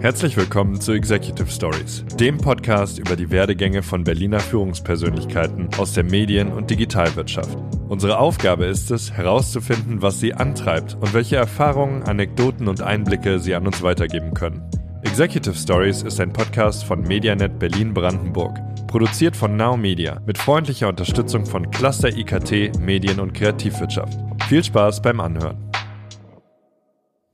Herzlich willkommen zu Executive Stories, dem Podcast über die Werdegänge von Berliner Führungspersönlichkeiten aus der Medien- und Digitalwirtschaft. Unsere Aufgabe ist es, herauszufinden, was sie antreibt und welche Erfahrungen, Anekdoten und Einblicke sie an uns weitergeben können. Executive Stories ist ein Podcast von Medianet Berlin-Brandenburg, produziert von Now Media mit freundlicher Unterstützung von Cluster IKT, Medien- und Kreativwirtschaft. Viel Spaß beim Anhören.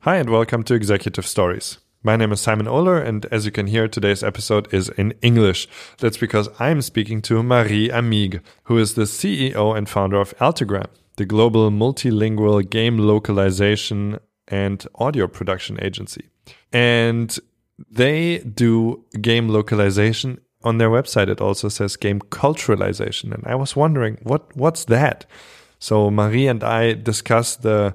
Hi and welcome to Executive Stories. My name is Simon Oler, and as you can hear, today's episode is in English. That's because I'm speaking to Marie Amigues, who is the CEO and founder of Altagram, the global multilingual game localization and audio production agency. And they do game localization on their website. It also says game culturalization. And I was wondering, what, what's that? So Marie and I discussed the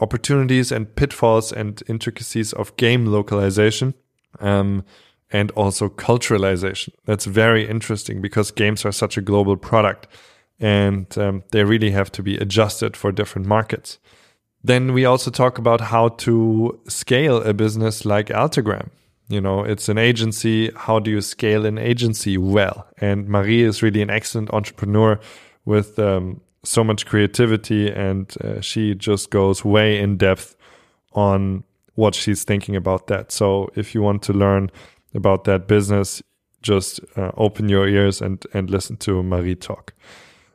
opportunities and pitfalls and intricacies of game localization um, and also culturalization. That's very interesting because games are such a global product and um, they really have to be adjusted for different markets. Then we also talk about how to scale a business like Altagram. You know, it's an agency. How do you scale an agency well? And Marie is really an excellent entrepreneur with um, so much creativity and uh, she just goes way in depth on what she's thinking about that. So if you want to learn about that business, just uh, open your ears and, and listen to Marie talk.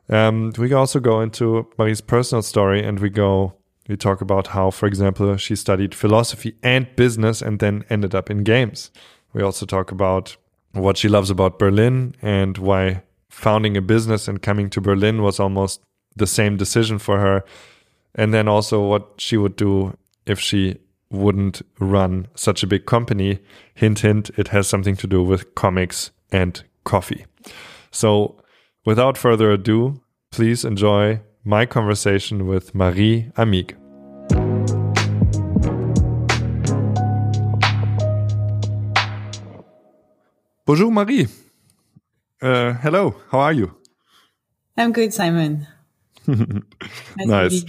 Um, we also go into Marie's personal story and we go, we talk about how, for example, she studied philosophy and business and then ended up in games. We also talk about what she loves about Berlin and why founding a business and coming to Berlin was almost the same decision for her. And then also what she would do if she wouldn't run such a big company. Hint, hint, it has something to do with comics and coffee. So without further ado, please enjoy my conversation with Marie Amigues. Bonjour, Marie. Uh, hello, how are you? I'm good, Simon. nice.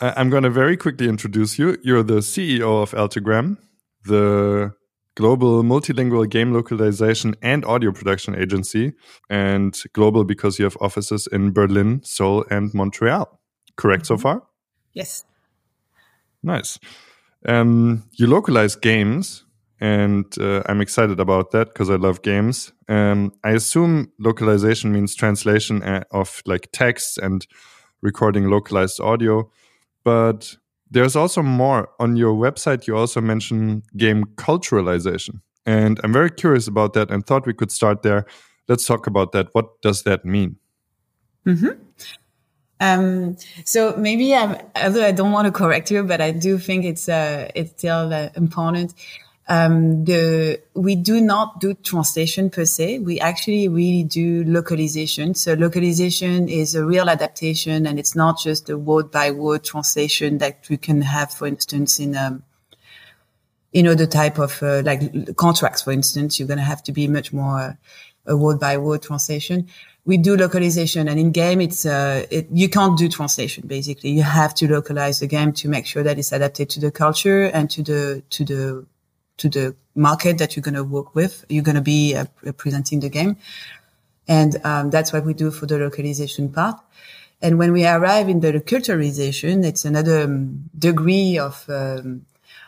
I'm going to very quickly introduce you. You're the CEO of Altagram, the global multilingual game localization and audio production agency, and global because you have offices in Berlin, Seoul, and Montreal. Correct so mm-hmm. far? Yes. Nice. Um, you localize games, and uh, I'm excited about that because I love games. Um, I assume localization means translation uh, of like texts and recording localized audio, but there's also more on your website. You also mention game culturalization, and I'm very curious about that and thought we could start there. Let's talk about that. What does that mean? Mm -hmm. Um, so maybe I'm, although I don't want to correct you, but I do think it's uh, it's still uh, important um, the we do not do translation per se. We actually really do localization. So localization is a real adaptation, and it's not just a word by word translation that you can have, for instance, in um, you know the type of uh, like contracts. For instance, you're going to have to be much more uh, a word by word translation. We do localization, and in game, it's uh, it, you can't do translation. Basically, you have to localize the game to make sure that it's adapted to the culture and to the to the to the market that you're going to work with. You're going to be uh, presenting the game. And um, that's what we do for the localization part. And when we arrive in the culturalization, it's another um, degree of um,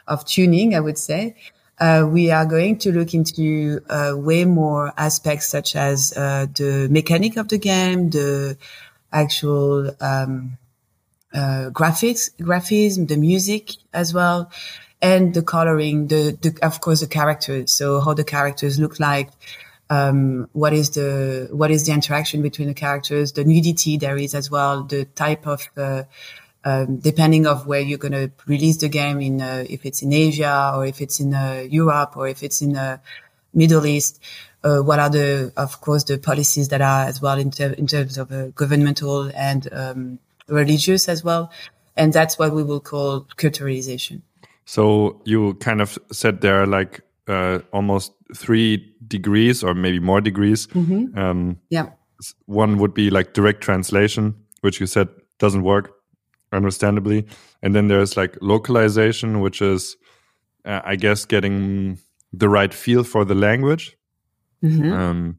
of tuning, I would say. Uh, we are going to look into uh, way more aspects such as uh, the mechanic of the game, the actual um, uh, graphics, graphism, the music as well, and the coloring, the, the of course the characters. So how the characters look like, um, what is the what is the interaction between the characters, the nudity there is as well, the type of uh, um, depending of where you're going to release the game in uh, if it's in Asia or if it's in uh, Europe or if it's in the uh, Middle East. Uh, what are the, of course, the policies that are as well in, ter- in terms of uh, governmental and um, religious as well, and that's what we will call culturalization. So you kind of said there are like uh, almost three degrees or maybe more degrees. Mm -hmm. um, yeah. One would be like direct translation, which you said doesn't work, understandably. And then there's like localization, which is, uh, I guess, getting the right feel for the language. Mm-hmm. Um,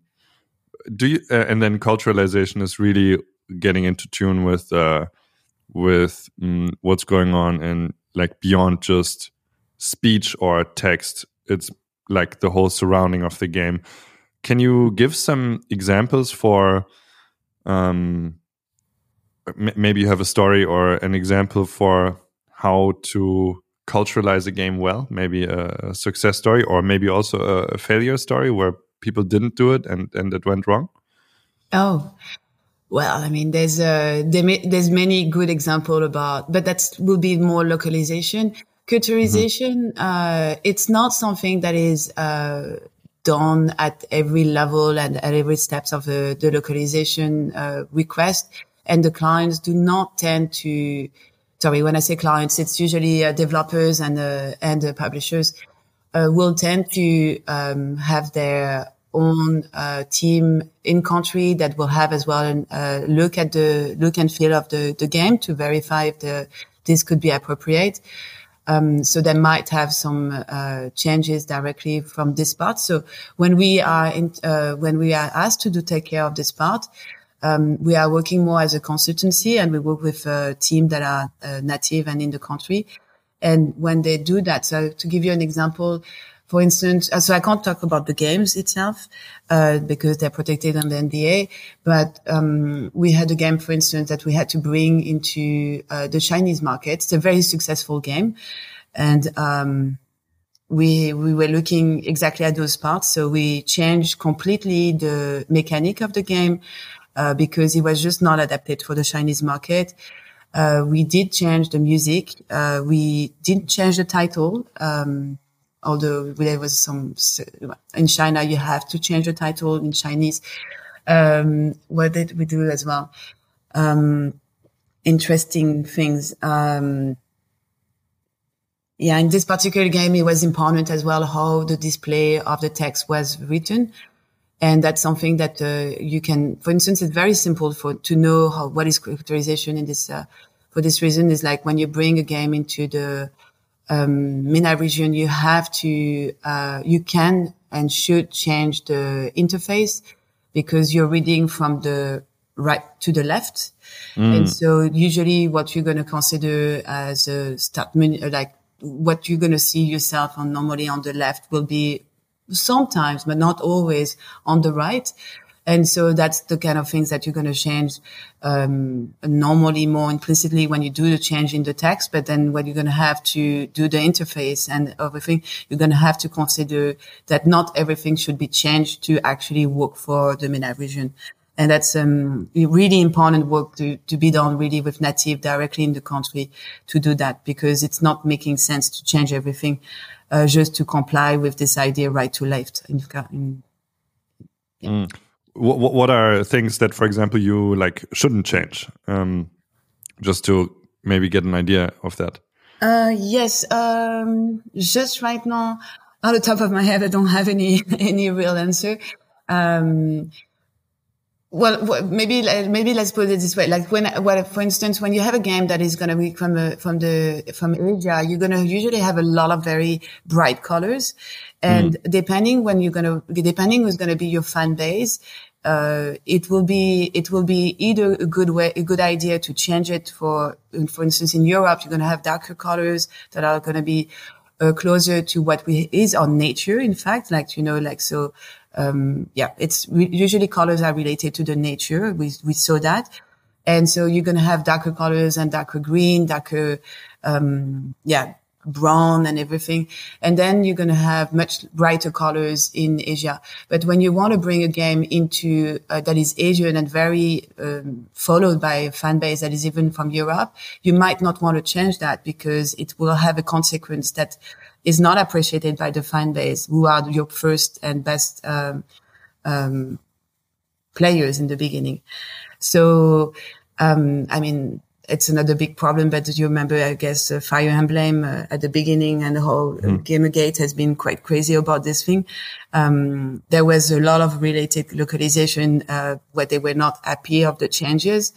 do you, uh, and then culturalization is really getting into tune with uh, with mm, what's going on and like beyond just speech or text. It's like the whole surrounding of the game. Can you give some examples for? Um, maybe you have a story or an example for how to culturalize a game well. Maybe a success story, or maybe also a failure story where people didn't do it and and it went wrong. Oh, well, I mean, there's uh, there's many good example about, but that will be more localization. Culturalization, mm-hmm. uh, it's not something that is uh, done at every level and at every steps of the, the localization uh, request, and the clients do not tend to. Sorry, when I say clients, it's usually uh, developers and uh, and publishers will tend to um, have their own uh, team in country that will have as well a uh, look at the look and feel of the, the game to verify if the, this could be appropriate. Um, so they might have some uh, changes directly from this part. So when we are in, uh, when we are asked to do take care of this part, um, we are working more as a consultancy, and we work with a team that are uh, native and in the country. And when they do that, so to give you an example, for instance, uh, so I can't talk about the games itself uh, because they're protected under NDA. But um, we had a game, for instance, that we had to bring into uh, the Chinese market. It's a very successful game, and um, we we were looking exactly at those parts. So we changed completely the mechanic of the game uh, because it was just not adapted for the Chinese market. Uh, we did change the music. Uh, we didn't change the title. Um, although there was some in China, you have to change the title in Chinese. Um, what did we do as well? Um, interesting things. Um, yeah, in this particular game, it was important as well how the display of the text was written. And that's something that uh, you can, for instance, it's very simple for to know how what is characterization in this. Uh, for this reason, is like when you bring a game into the um, MENA region, you have to, uh, you can and should change the interface because you're reading from the right to the left. Mm. And so usually what you're going to consider as a start menu, like what you're going to see yourself on normally on the left will be sometimes, but not always on the right. And so that's the kind of things that you're going to change um, normally more implicitly when you do the change in the text. But then when you're going to have to do the interface and everything, you're going to have to consider that not everything should be changed to actually work for the MENA region. And that's um, really important work to, to be done really with native directly in the country to do that because it's not making sense to change everything uh, just to comply with this idea right to left. In, in, yeah. mm what, what are things that, for example, you like shouldn't change? Um, just to maybe get an idea of that. Uh, yes. Um, just right now, on the top of my head, I don't have any any real answer. Um, well, maybe maybe let's put it this way: like when, well, for instance, when you have a game that is going to be from a, from the from Asia, you're going to usually have a lot of very bright colors, and mm. depending when you're going to depending who's going to be your fan base, uh, it will be it will be either a good way a good idea to change it for for instance in Europe you're going to have darker colors that are going to be uh, closer to what we is on nature in fact like you know like so um, yeah it's usually colors are related to the nature we we saw that. And so you're going to have darker colors and darker green darker um, yeah brown and everything. And then you're going to have much brighter colors in Asia. But when you want to bring a game into uh, that is Asian and very um, followed by a fan base that is even from Europe, you might not want to change that because it will have a consequence that is not appreciated by the fan base who are your first and best um, um, players in the beginning. So, um, I mean, it's another big problem. But you remember, I guess, uh, Fire Emblem uh, at the beginning and the whole mm. Gamergate has been quite crazy about this thing. Um, there was a lot of related localization uh, where they were not happy of the changes,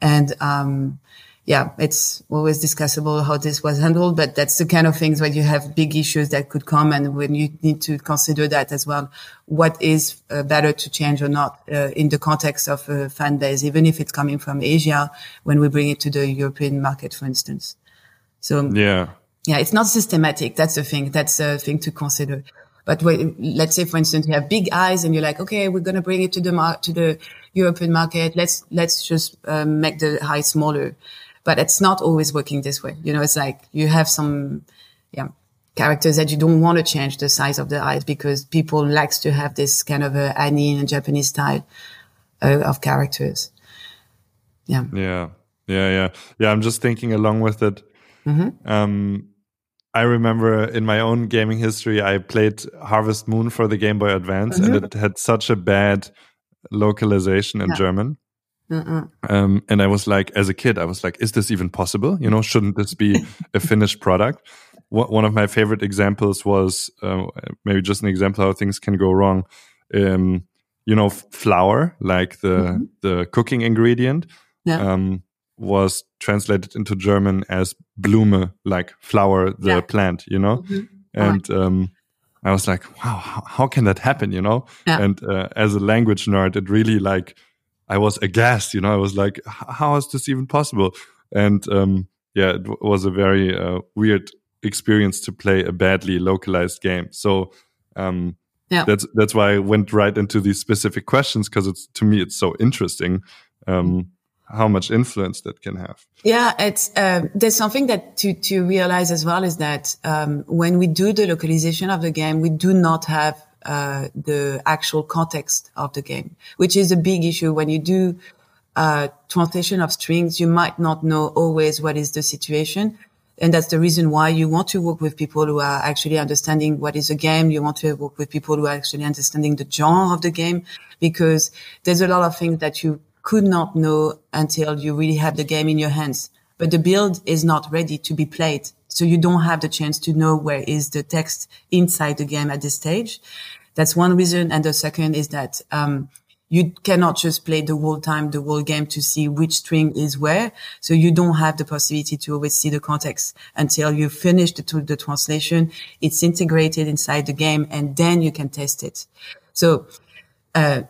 and um, yeah, it's always discussable how this was handled, but that's the kind of things where you have big issues that could come and when you need to consider that as well. What is uh, better to change or not uh, in the context of a fan base, even if it's coming from Asia when we bring it to the European market, for instance. So yeah, yeah, it's not systematic. That's the thing. That's a thing to consider. But when, let's say, for instance, you have big eyes and you're like, okay, we're going to bring it to the mar- to the European market. Let's, let's just um, make the eye smaller but it's not always working this way. You know, it's like you have some, yeah, characters that you don't want to change the size of the eyes because people likes to have this kind of a Annie and Japanese style uh, of characters. Yeah. Yeah. Yeah. Yeah. Yeah. I'm just thinking along with it. Mm-hmm. Um, I remember in my own gaming history, I played Harvest Moon for the Game Boy Advance, mm-hmm. and it had such a bad localization in yeah. German um, and I was like, as a kid, I was like, is this even possible? You know, shouldn't this be a finished product? One of my favorite examples was uh, maybe just an example how things can go wrong. Um, you know, flour, like the mm -hmm. the cooking ingredient, yeah. um, was translated into German as Blume, like flower, the yeah. plant. You know, mm -hmm. and um, I was like, wow, how, can that happen? You know, yeah. and uh, as a language nerd, it really like I was aghast. You know, I was like, how is this even possible? And um, yeah, it was a very uh, weird experience to play a badly localized game. So um, yeah. that's that's why I went right into these specific questions because it's to me it's so interesting. Um, how much influence that can have. Yeah, it's uh, there's something that to to realize as well is that um, when we do the localization of the game, we do not have uh, the actual context of the game, which is a big issue when you do uh, translation of strings. You might not know always what is the situation. And that's the reason why you want to work with people who are actually understanding what is a game. You want to work with people who are actually understanding the genre of the game because there's a lot of things that you could not know until you really have the game in your hands. But the build is not ready to be played so you don't have the chance to know where is the text inside the game at this stage. That's one reason. And the second is that, um, you cannot just play the whole time, the whole game to see which string is where. So you don't have the possibility to always see the context until you finish the, the translation. It's integrated inside the game and then you can test it. So, uh,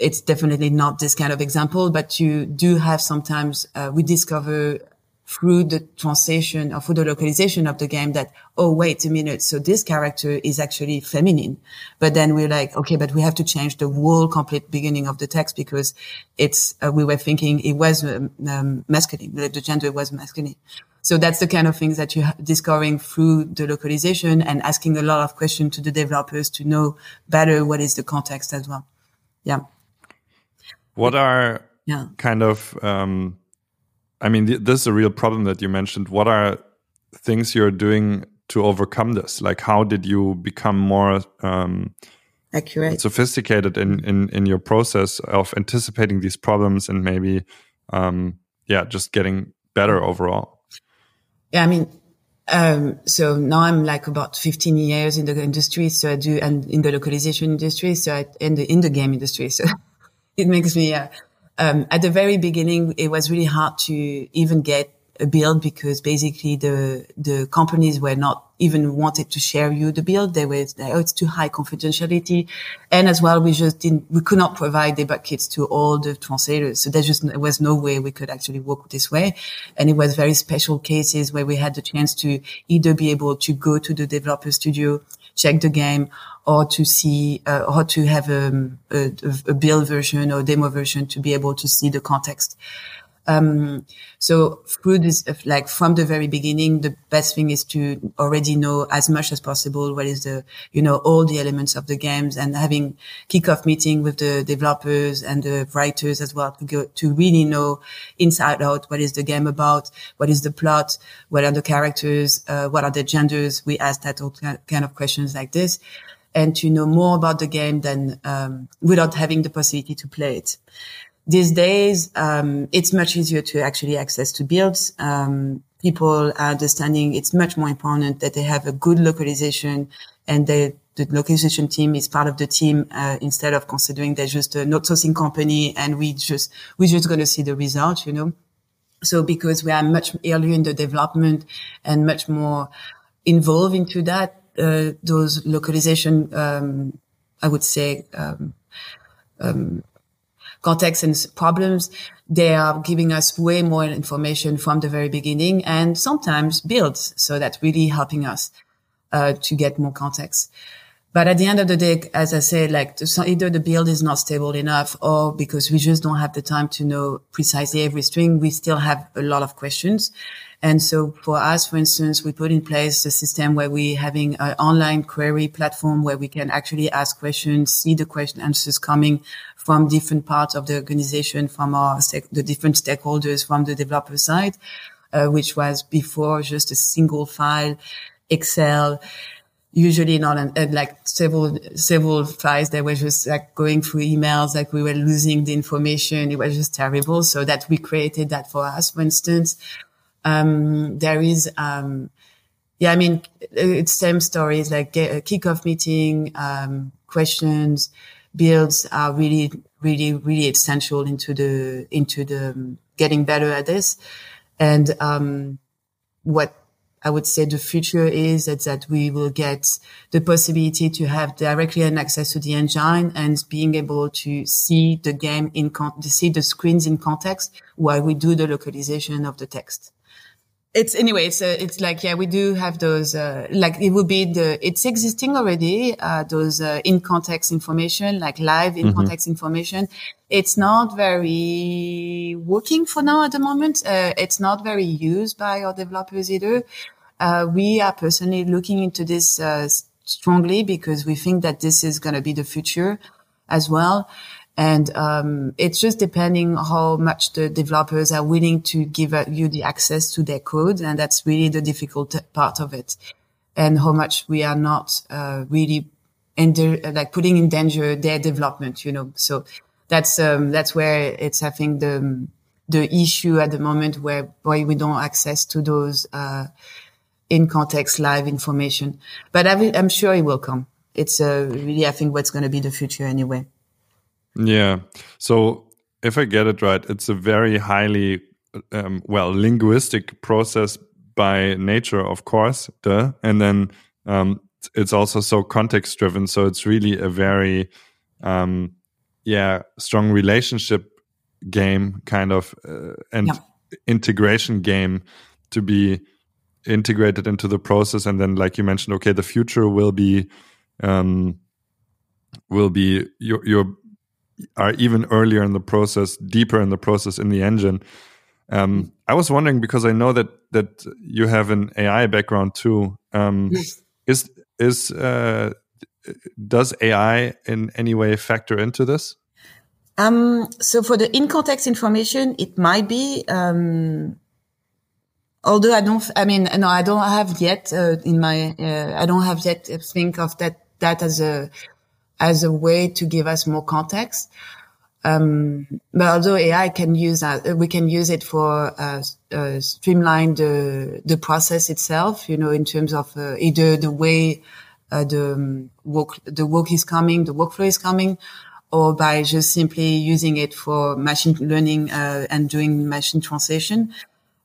it's definitely not this kind of example, but you do have sometimes, uh, we discover through the translation or through the localization of the game that, oh, wait a minute. So this character is actually feminine. But then we're like, okay, but we have to change the whole complete beginning of the text because it's, uh, we were thinking it was um, um, masculine, the gender was masculine. So that's the kind of things that you're discovering through the localization and asking a lot of questions to the developers to know better what is the context as well. Yeah. What are yeah. kind of, um, I mean, th this is a real problem that you mentioned. What are things you're doing to overcome this? Like, how did you become more um, accurate, sophisticated in, in in your process of anticipating these problems and maybe, um, yeah, just getting better overall? Yeah, I mean, um, so now I'm like about 15 years in the industry. So I do, and in the localization industry. So I, in the, in the game industry. So it makes me, uh, um, at the very beginning, it was really hard to even get a build because basically the the companies were not even wanted to share you the build. They were oh, it's too high confidentiality, and as well we just didn't we could not provide debug kits to all the translators. So there just there was no way we could actually work this way, and it was very special cases where we had the chance to either be able to go to the developer studio, check the game, or to see uh, or to have um, a, a, build version or demo version to be able to see the context. Um, so through this, like from the very beginning, the best thing is to already know as much as possible what is the, you know, all the elements of the games and having kickoff meeting with the developers and the writers as well to go, to really know inside out what is the game about, what is the plot, what are the characters, uh, what are the genders. We ask that all kind of questions like this and to know more about the game than um, without having the possibility to play it. These days, um, it's much easier to actually access to builds. Um, people are understanding it's much more important that they have a good localization and they, the localization team is part of the team uh, instead of considering they're just a outsourcing company and we just we're just going to see the result, you know. So because we are much earlier in the development and much more involved into that, uh, those localization, um, I would say, um, um, context and problems, they are giving us way more information from the very beginning and sometimes builds. So that's really helping us, uh, to get more context. But at the end of the day, as I said, like either the build is not stable enough or because we just don't have the time to know precisely every string, we still have a lot of questions. And so for us, for instance, we put in place a system where we're having an online query platform where we can actually ask questions, see the question answers coming from different parts of the organization, from our the different stakeholders, from the developer side, uh, which was before just a single file, Excel, usually not an, uh, like several several files they were just like going through emails like we were losing the information. It was just terrible. So that we created that for us for instance. Um, there is um, yeah i mean it's same stories like a kickoff meeting um, questions builds are really really really essential into the into the um, getting better at this. And um, what I would say the future is that, that we will get the possibility to have directly an access to the engine and being able to see the game in con- to see the screens in context while we do the localization of the text. It's anyway it's uh, it's like yeah we do have those uh, like it would be the it's existing already uh, those uh, in context information like live in mm-hmm. context information. It's not very working for now at the moment. Uh, it's not very used by our developers either uh, we are personally looking into this strongly because we think that this is going to be the future as well and um, it's just depending how much the developers are willing to give you the access to their code. And that's really the difficult part of it. And how much we are not uh, really like putting in danger their development, you know. So that's um, that's where it's I think the the issue at the moment where why we don't access to those uh, in context live information. But I am sure it will come. It's uh, really I think what's going to be the future anyway. Yeah. So if I get it right, it's a very highly um, well linguistic process by nature, of course, duh. and then um, it's also so context driven. So it's really a very um, yeah strong relationship game kind of uh, and yeah. integration game to be integrated into the process and then like you mentioned okay the future will be um will be your your are even earlier in the process, deeper in the process in the engine. Um, I was wondering because I know that that you have an AI background too. Um, yes. Is is uh, does AI in any way factor into this? Um, so for the in context information, it might be. Um, although I don't, I mean, no, I don't have yet uh, in my, uh, I don't have yet think of that that as a as a way to give us more context. Um, but although AI can use that, uh, we can use it for uh, uh, streamline the the process itself. You know, in terms of uh, either the way uh, the um, work the work is coming, the workflow is coming, or by just simply using it for machine learning uh, and doing machine translation.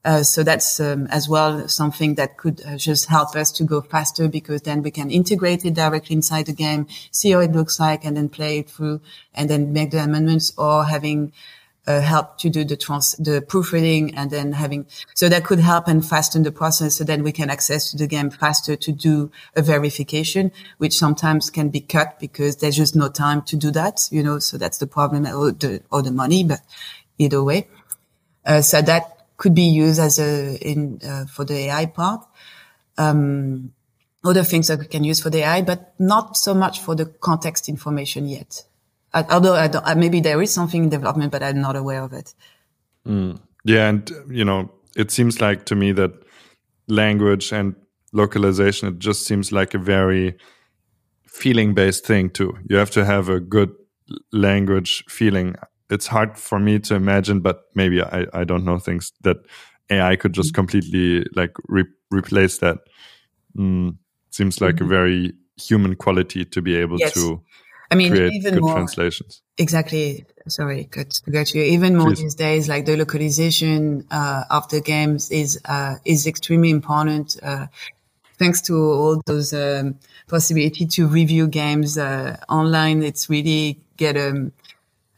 Uh, so that's um, as well something that could uh, just help us to go faster because then we can integrate it directly inside the game, see how it looks like, and then play it through, and then make the amendments, or having uh, help to do the trans the proofreading, and then having so that could help and fasten the process, so then we can access to the game faster to do a verification, which sometimes can be cut because there's just no time to do that, you know. So that's the problem, or the or the money, but either way. Uh, so that could be used as a in uh, for the AI part. Um, other things that we can use for the AI, but not so much for the context information yet. I, although I don't, maybe there is something in development, but I'm not aware of it. Mm. Yeah, and you know, it seems like to me that language and localization it just seems like a very feeling based thing too. You have to have a good language feeling it's hard for me to imagine, but maybe I, I don't know things that AI could just mm-hmm. completely like re replace that. Mm, seems like mm -hmm. a mm-hmm. very human quality to be able yes. to I mean, even more translations. Exactly. Sorry, good to get you. Even more Please. these days, like the localization uh, of the games is uh, is extremely important. Uh, thanks to all those um, possibility to review games uh, online, it's really get a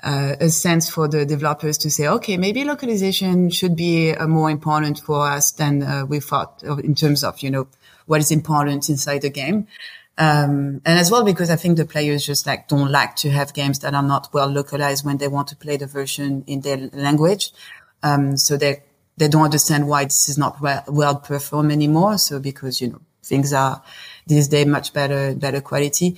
uh, a sense for the developers to say, okay, maybe localization should be uh, more important for us than uh, we thought in terms of, you know, what is important inside the game. Um, and as well, because I think the players just like don't like to have games that are not well localized when they want to play the version in their language. Um, so they, they don't understand why this is not well, well performed anymore. So because, you know, things are these days much better, better quality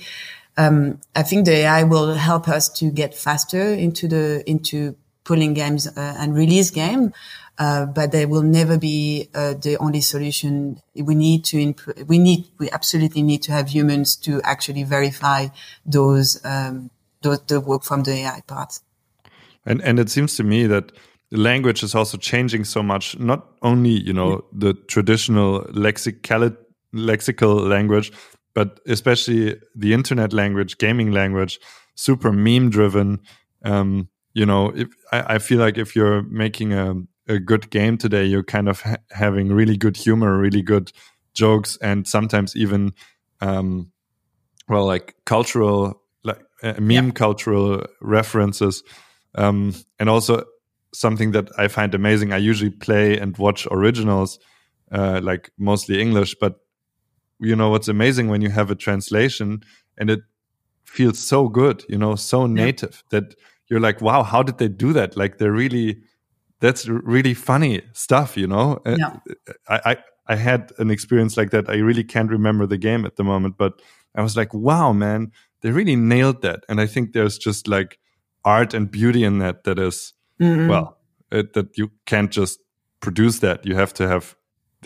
um, I think the AI will help us to get faster into the into pulling games uh, and release game. Uh, but they will never be uh, the only solution. We need to imp- we need we absolutely need to have humans to actually verify those um, those the work from the AI part. And and it seems to me that the language is also changing so much. Not only you know the traditional lexical lexical language, but especially the internet language, gaming language, super meme driven. Um, you know, if, I, I, feel like if you're making a, a good game today, you're kind of ha having really good humor, really good jokes, and sometimes even, um, well, like cultural, like uh, meme yeah. cultural references, um, and also something that I find amazing. I usually play and watch originals, uh, like mostly English, but you know what's amazing when you have a translation and it feels so good you know so native yeah. that you're like wow how did they do that like they're really that's really funny stuff you know yeah. I, I i had an experience like that i really can't remember the game at the moment but i was like wow man they really nailed that and i think there's just like art and beauty in that that is, mm -hmm. well it, that you can't just produce that you have to have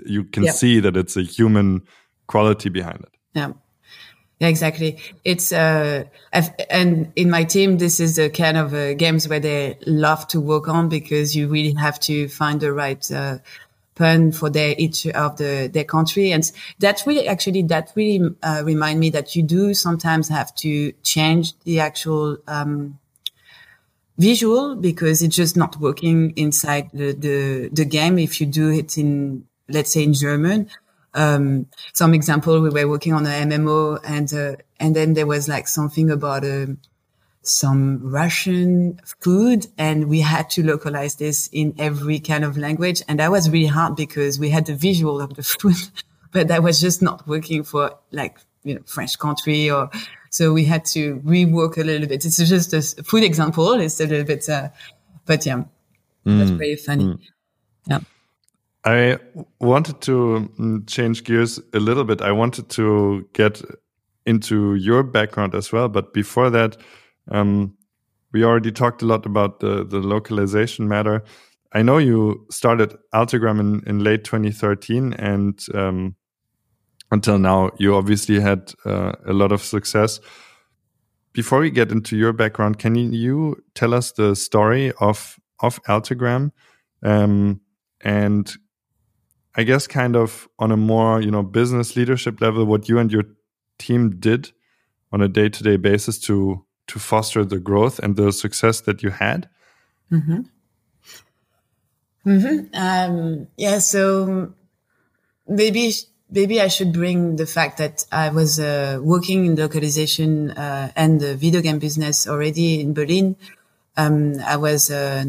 you can yeah. see that it's a human quality behind it. Yeah. Yeah, exactly. It's uh, I've, and in my team, this is the kind of uh, games where they love to work on because you really have to find the right uh, pun for their each of the their country, and that really actually that really uh, remind me that you do sometimes have to change the actual um, visual because it's just not working inside the, the the game if you do it in let's say in German um, some example, we were working on an MMO and, uh, and then there was like something about, uh, some Russian food and we had to localize this in every kind of language. And that was really hard because we had the visual of the food, but that was just not working for like, you know, French country or, so we had to rework a little bit. It's just a food example. It's a little bit, uh, but yeah, mm. that's very funny. Mm. Yeah. I wanted to mm, change gears a little bit. I wanted to get into your background as well, but before that, um, we already talked a lot about the the localization matter. I know you started Altagram in, in late 2013, and um, until now, you obviously had uh, a lot of success. Before we get into your background, can you tell us the story of of Altagram um, and I guess kind of on a more, you know, business leadership level, what you and your team did on a day-to-day basis to to foster the growth and the success that you had? Mm-hmm. Mm-hmm. Um, yeah. So maybe maybe I should bring the fact that I was uh, working in localization uh, and the video game business already in Berlin. Um, I was uh,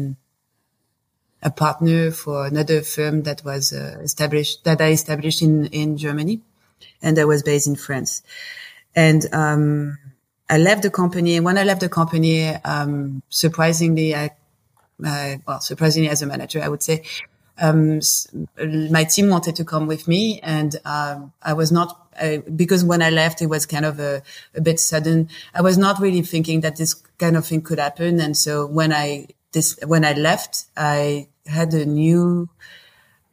a partner for another firm that was uh, established that I established in in Germany, and I was based in France. And um, I left the company. When I left the company, um, surprisingly, I uh, well, surprisingly as a manager, I would say, um, my team wanted to come with me, and um, I was not uh, because when I left, it was kind of a, a bit sudden. I was not really thinking that this kind of thing could happen, and so when I this when I left, I had a new,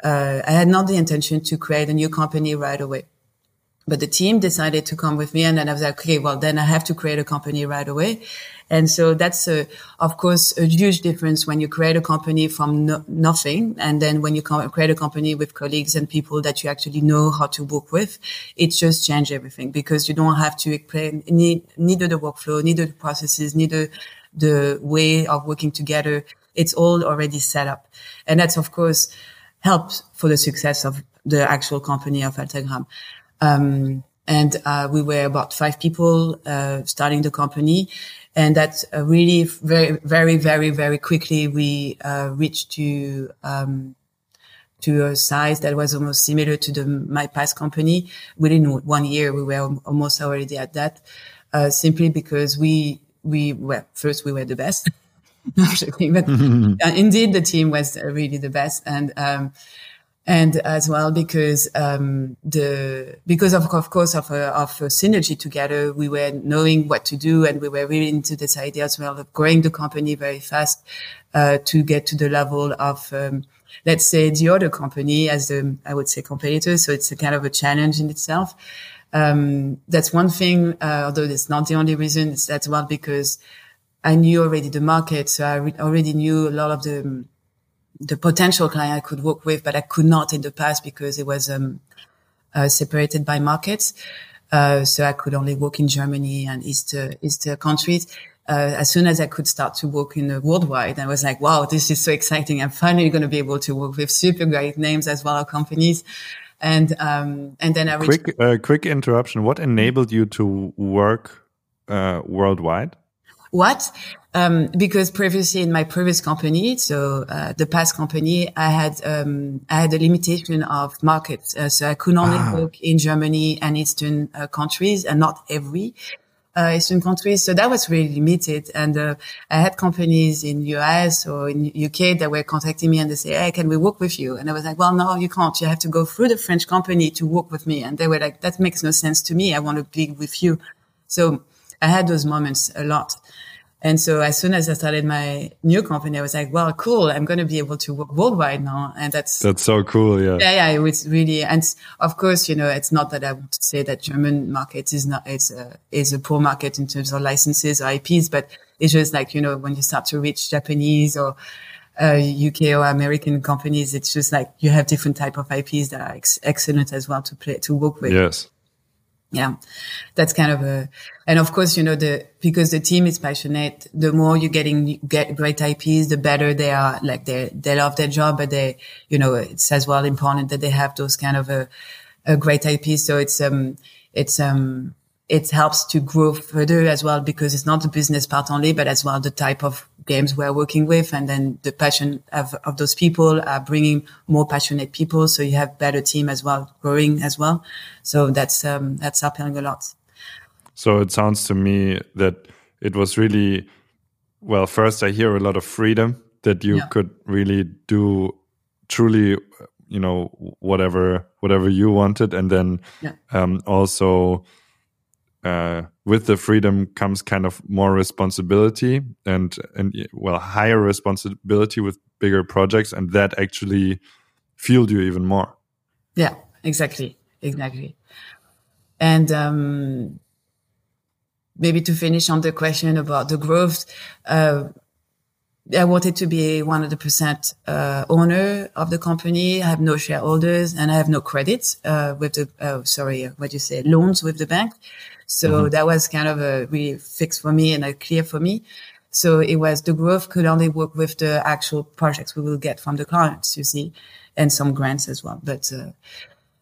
uh, I had not the intention to create a new company right away. but the team decided to come with me and then I was like, okay, well, then I have to create a company right away. And so that's, a, of course, a huge difference when you create a company from no, nothing. And then when you create a company with colleagues and people that you actually know how to work with, it just changes everything because you don't have to explain neither the workflow, neither the processes, neither the way of working together. It's all already set up. And that's, of course, helps for the success of the actual company of Altagram. Um, and uh, we were about five people uh, starting the company, and that uh, really very, very, very, very quickly we uh, reached to um, to a size that was almost similar to the my past company. Within one year, we were almost already at that, uh, simply because we we were first we were the best. but indeed the team was really the best, and um, and as well because um, the because of of course of a, of a synergy together, we were knowing what to do, and we were really into this idea as well of growing the company very fast uh, to get to the level of. Um, let's say the other company as a, I would say competitor. So it's a kind of a challenge in itself. Um, that's one thing, uh, although it's not the only reason. It's as well because I knew already the market. So I re- already knew a lot of the, the potential client I could work with, but I could not in the past because it was um, uh, separated by markets. Uh, so I could only work in Germany and East East countries. Uh, as soon as I could start to work in the worldwide, I was like, wow, this is so exciting. I'm finally going to be able to work with super great names as well as companies. And, um, and then I reached quick, uh, quick interruption. What enabled you to work, uh, worldwide? What? Um, because previously in my previous company, so uh, the past company, I had um, I had a limitation of markets, uh, so I could only ah. work in Germany and Eastern uh, countries, and not every uh, Eastern countries. So that was really limited. And uh, I had companies in US or in UK that were contacting me and they say, "Hey, can we work with you?" And I was like, "Well, no, you can't. You have to go through the French company to work with me." And they were like, "That makes no sense to me. I want to be with you." So I had those moments a lot. And so as soon as I started my new company, I was like, well, cool. I'm going to be able to work worldwide now. And that's, that's so cool. Yeah. Yeah. Yeah. It was really, and of course, you know, it's not that I want to say that German market is not, it's a, is a poor market in terms of licenses or IPs, but it's just like, you know, when you start to reach Japanese or, uh, UK or American companies, it's just like you have different type of IPs that are ex- excellent as well to play, to work with. Yes yeah, that's kind of a, and of course, you know, the, because the team is passionate, the more you're getting, get great IPs, the better they are. Like they, they love their job, but they, you know, it's as well important that they have those kind of a, a great IPs. So it's, um, it's, um, it helps to grow further as well because it's not the business part only, but as well the type of games we're working with. And then the passion of, of those people are bringing more passionate people. So you have better team as well, growing as well. So that's, um, that's helping a lot. So it sounds to me that it was really, well, first I hear a lot of freedom that you yeah. could really do truly, you know, whatever, whatever you wanted. And then, yeah. um, also, uh, with the freedom comes kind of more responsibility and and well higher responsibility with bigger projects and that actually fueled you even more yeah exactly exactly and um, maybe to finish on the question about the growth uh, I wanted to be 100% uh, owner of the company. I have no shareholders and I have no credits uh, with the, uh, sorry, what you say, loans with the bank. So mm-hmm. that was kind of a really fixed for me and a clear for me. So it was the growth could only work with the actual projects we will get from the clients, you see, and some grants as well. But, uh,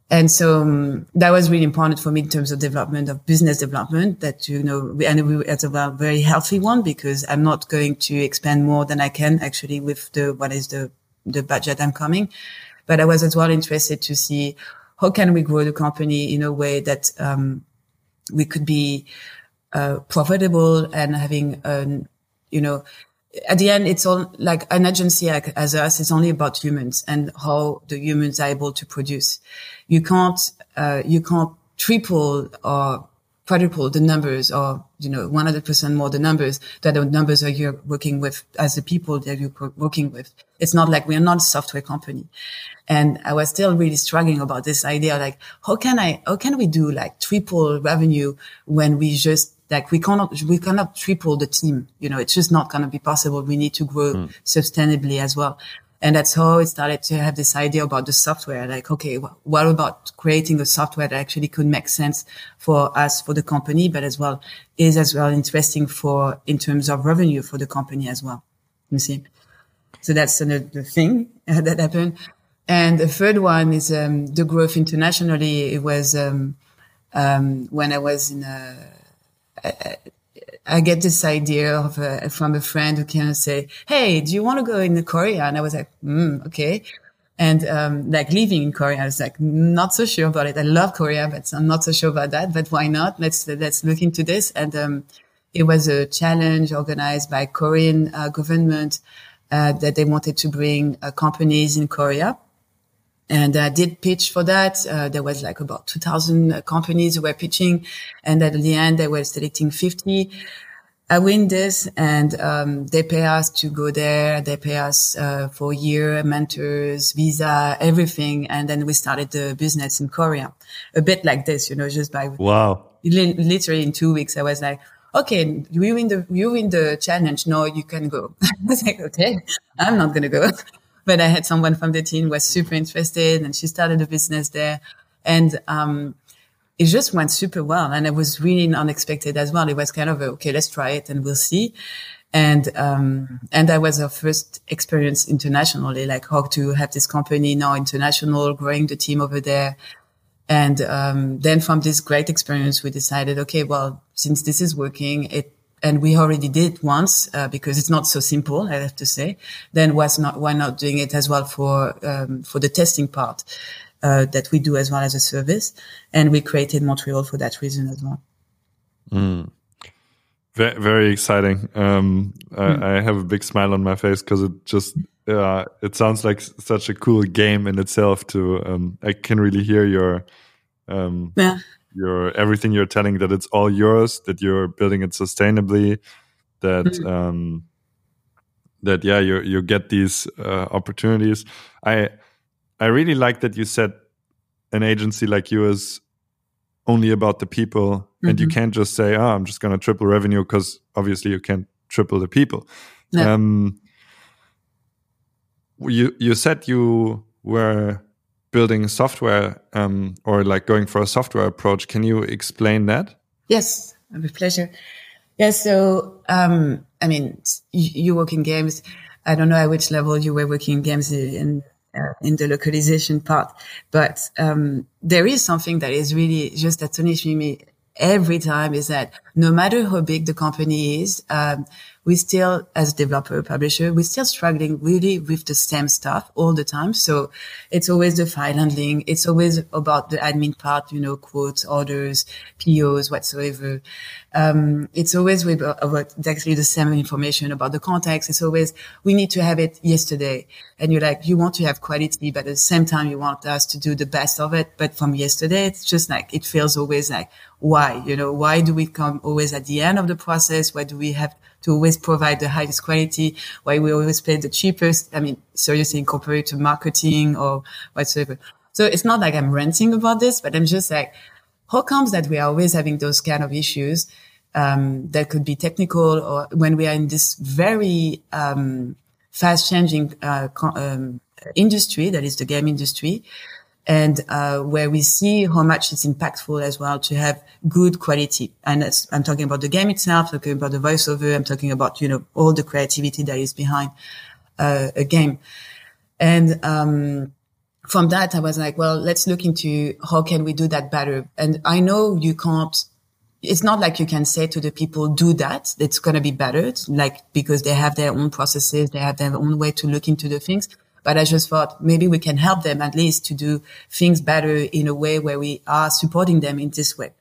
and so um, that was really important for me in terms of development of business development that, you know, and we, it's a very healthy one because I'm not going to expand more than I can actually with the, what is the, the budget I'm coming. But I was as well interested to see how can we grow the company in a way that, um, we could be uh, profitable and having an, you know, at the end, it's all like an agency like, as us. It's only about humans and how the humans are able to produce. You can't, uh, you can't triple or quadruple the numbers or, you know, 100% more the numbers that the numbers that you're working with as the people that you're working with. It's not like we're not a software company. And I was still really struggling about this idea, like, how can I, how can we do like triple revenue when we just like we cannot we cannot triple the team you know it's just not going to be possible we need to grow mm. sustainably as well and that's how it started to have this idea about the software. Like, okay, what about creating a software that actually could make sense for us, for the company, but as well is as well interesting for, in terms of revenue for the company as well. You see? So that's another thing that happened. And the third one is, um, the growth internationally. It was, um, um, when I was in a, a I get this idea of a, from a friend who can say, "Hey, do you want to go in the Korea?" And I was like, mm, "Okay." And um, like living in Korea, I was like not so sure about it. I love Korea, but I'm not so sure about that. But why not? Let's let's look into this. And um, it was a challenge organized by Korean uh, government uh, that they wanted to bring uh, companies in Korea and I did pitch for that. Uh, there was like about 2000 companies who were pitching. And at the end, they were selecting 50. I win this and, um, they pay us to go there. They pay us, uh, for a year, mentors, visa, everything. And then we started the business in Korea a bit like this, you know, just by, wow, literally in two weeks, I was like, okay, you win the, you win the challenge. No, you can go. I was like, okay, I'm not going to go but I had someone from the team was super interested and she started a business there. And, um, it just went super well. And it was really unexpected as well. It was kind of a, okay, let's try it and we'll see. And, um, and that was our first experience internationally, like how to have this company now international, growing the team over there. And, um, then from this great experience, we decided, okay, well, since this is working, it and we already did once uh, because it's not so simple, I have to say. Then was not why not doing it as well for um, for the testing part uh, that we do as well as a service, and we created Montreal for that reason as well. Mm. Very, very exciting. Um, mm. I, I, have a big smile on my face because it just uh, it sounds like such a cool game in itself. To um, I can really hear your um, yeah your everything you're telling that it's all yours, that you're building it sustainably, that mm -hmm. um, that yeah you you get these uh, opportunities. I I really like that you said an agency like you is only about the people, mm -hmm. and you mm-hmm. can't just say, "Oh, I'm just going to triple revenue," because obviously you can't triple the people. No. Um, you you said you were building software um, or like going for a software approach. Can you explain that? Yes, with pleasure. Yeah, so um, I mean, you, work in games. I don't know at which level you were working in games in uh, in the localization part, but um, there is something that is really just astonishing me every time is that no matter how big the company is, um, we still, as developer, publisher, we're still struggling really with the same stuff all the time. So it's always the file handling. It's always about the admin part, you know, quotes, orders, POs, whatsoever. Um, it's always with, uh, about exactly the same information about the context. It's always, we need to have it yesterday. And you're like, you want to have quality, but at the same time, you want us to do the best of it. But from yesterday, it's just like, it feels always like, why, you know, why do we come always at the end of the process? Why do we have to always provide the highest quality, why we always pay the cheapest. I mean, seriously, incorporate to marketing or whatsoever. So it's not like I'm ranting about this, but I'm just like, how comes that we are always having those kind of issues? Um, that could be technical or when we are in this very, um, fast changing, uh, um, industry that is the game industry and uh, where we see how much it's impactful as well to have good quality. And I'm talking about the game itself, talking about the voiceover, I'm talking about you know all the creativity that is behind uh, a game. And um, from that, I was like, well, let's look into how can we do that better. And I know you can't. It's not like you can say to the people, do that. It's going to be better. It's like, because they have their own processes. They have their own way to look into the things but I just thought maybe we can help them at least to do things better in a way where we are supporting them in this way.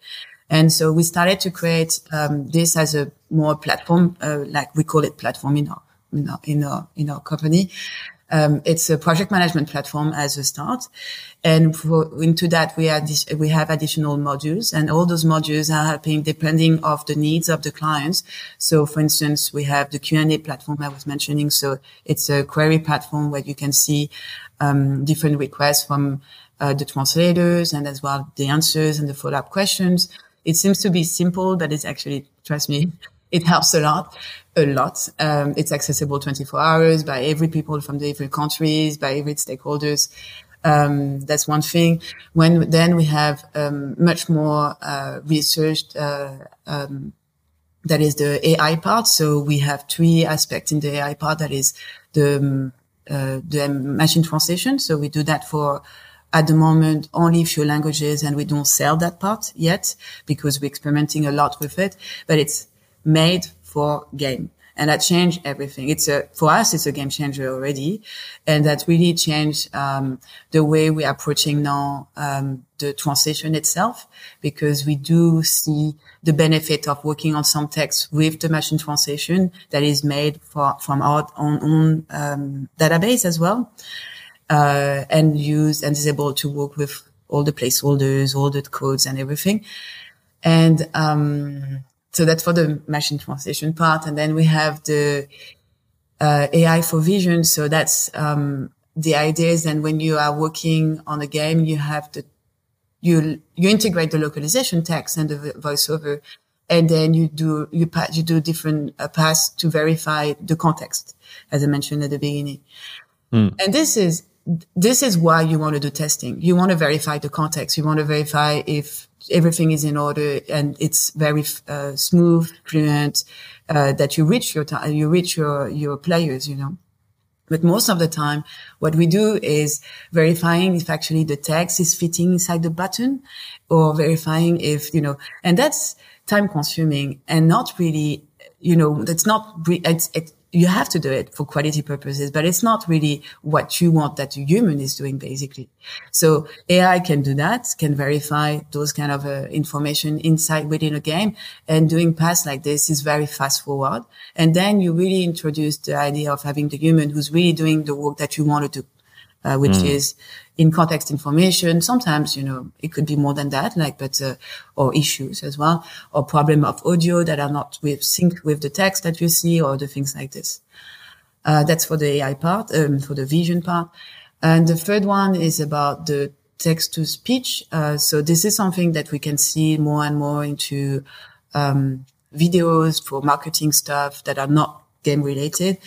And so we started to create um, this as a more platform, uh, like we call it platform in our, in our, in our, in our company. Um, it's a project management platform as a start. And for, into that, we, add we have additional modules and all those modules are helping depending of the needs of the clients. So for instance, we have the Q&A platform I was mentioning. So it's a query platform where you can see, um, different requests from uh, the translators and as well the answers and the follow-up questions. It seems to be simple, but it's actually, trust me, it helps a lot, a lot. Um, it's accessible 24 hours by every people from the every countries, by every stakeholders. Um, that's one thing. When then we have um, much more uh, researched. Uh, um, that is the AI part. So we have three aspects in the AI part. That is the um, uh, the machine translation. So we do that for at the moment only few languages and we don't sell that part yet because we're experimenting a lot with it, but it's made for game. And that changed everything. It's a, for us, it's a game changer already. And that really changed, um, the way we're approaching now, um, the translation itself, because we do see the benefit of working on some text with the machine translation that is made for, from our own, own um, database as well uh, and use and is able to work with all the placeholders, all the codes and everything. And, um, so that's for the machine translation part. And then we have the, uh, AI for vision. So that's, um, the idea is then when you are working on a game, you have to, you, you integrate the localization text and the voiceover. And then you do, you, you do different uh, paths to verify the context, as I mentioned at the beginning. Mm. And this is this is why you want to do testing. You want to verify the context. You want to verify if everything is in order and it's very uh, smooth, fluent, uh, that you reach your time, you reach your, your players, you know. But most of the time, what we do is verifying if actually the text is fitting inside the button or verifying if, you know, and that's time consuming and not really, you know, that's not, it's, it, you have to do it for quality purposes, but it's not really what you want that the human is doing basically. So AI can do that, can verify those kind of uh, information inside within a game and doing paths like this is very fast forward. And then you really introduce the idea of having the human who's really doing the work that you want to do uh, which mm. is in context information. Sometimes, you know, it could be more than that, like, but, uh, or issues as well, or problem of audio that are not with sync with the text that you see or the things like this. Uh, that's for the AI part, um, for the vision part. And the third one is about the text to speech. Uh, so this is something that we can see more and more into, um, videos for marketing stuff that are not game related.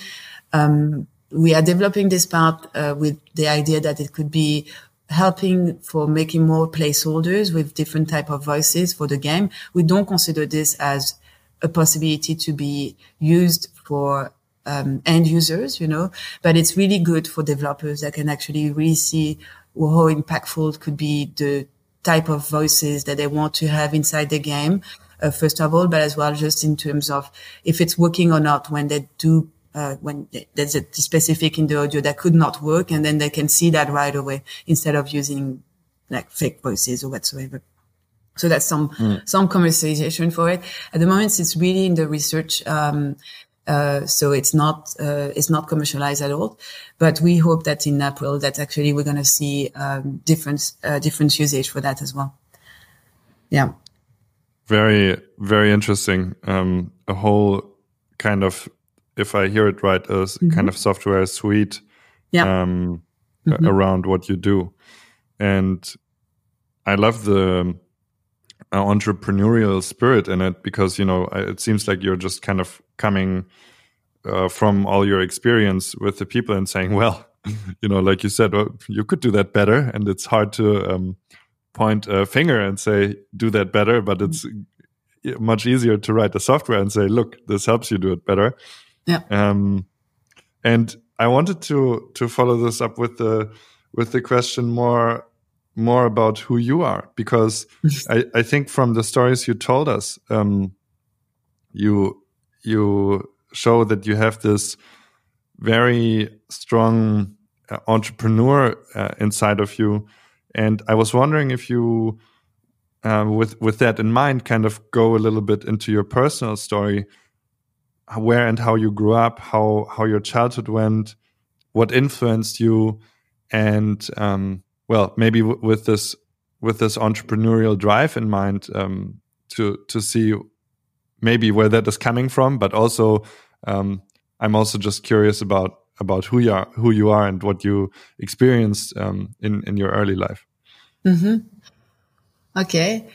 Um, we are developing this part uh, with the idea that it could be helping for making more placeholders with different type of voices for the game. We don't consider this as a possibility to be used for um, end users, you know, but it's really good for developers that can actually really see how impactful could be the type of voices that they want to have inside the game. Uh, first of all, but as well just in terms of if it's working or not when they do uh, when there's a specific in the audio that could not work and then they can see that right away instead of using like fake voices or whatsoever. So that's some, mm. some commercialization for it. At the moment, it's really in the research. Um, uh, so it's not, uh, it's not commercialized at all, but we hope that in April that actually we're going to see, um, different, uh, different usage for that as well. Yeah. Very, very interesting. Um, a whole kind of if I hear it right, a mm-hmm. kind of software suite yeah. um, mm-hmm. around what you do. And I love the uh, entrepreneurial spirit in it because, you know, it seems like you're just kind of coming uh, from all your experience with the people and saying, well, you know, like you said, well, you could do that better. And it's hard to um, point a finger and say, do that better. But it's much easier to write the software and say, look, this helps you do it better. Yeah. Um, and I wanted to to follow this up with the with the question more more about who you are because I, I think from the stories you told us, um, you you show that you have this very strong uh, entrepreneur uh, inside of you, and I was wondering if you, uh, with with that in mind, kind of go a little bit into your personal story where and how you grew up, how how your childhood went, what influenced you, and um, well, maybe with this with this entrepreneurial drive in mind um, to to see maybe where that is coming from, but also um, I'm also just curious about about who you are, who you are, and what you experienced um, in in your early life. Mm -hmm. Okay.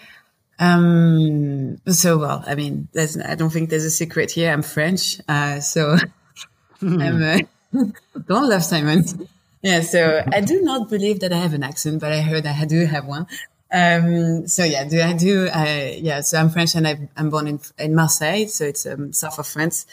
Um, so well, I mean, there's I don't think there's a secret here. I'm French, uh, so I'm uh, don't love Simon. Yeah, so I do not believe that I have an accent, but I heard I do have one. Um, so yeah, do I do? Uh, yeah, so I'm French and I, am born in, in Marseille, so it's um, south of France.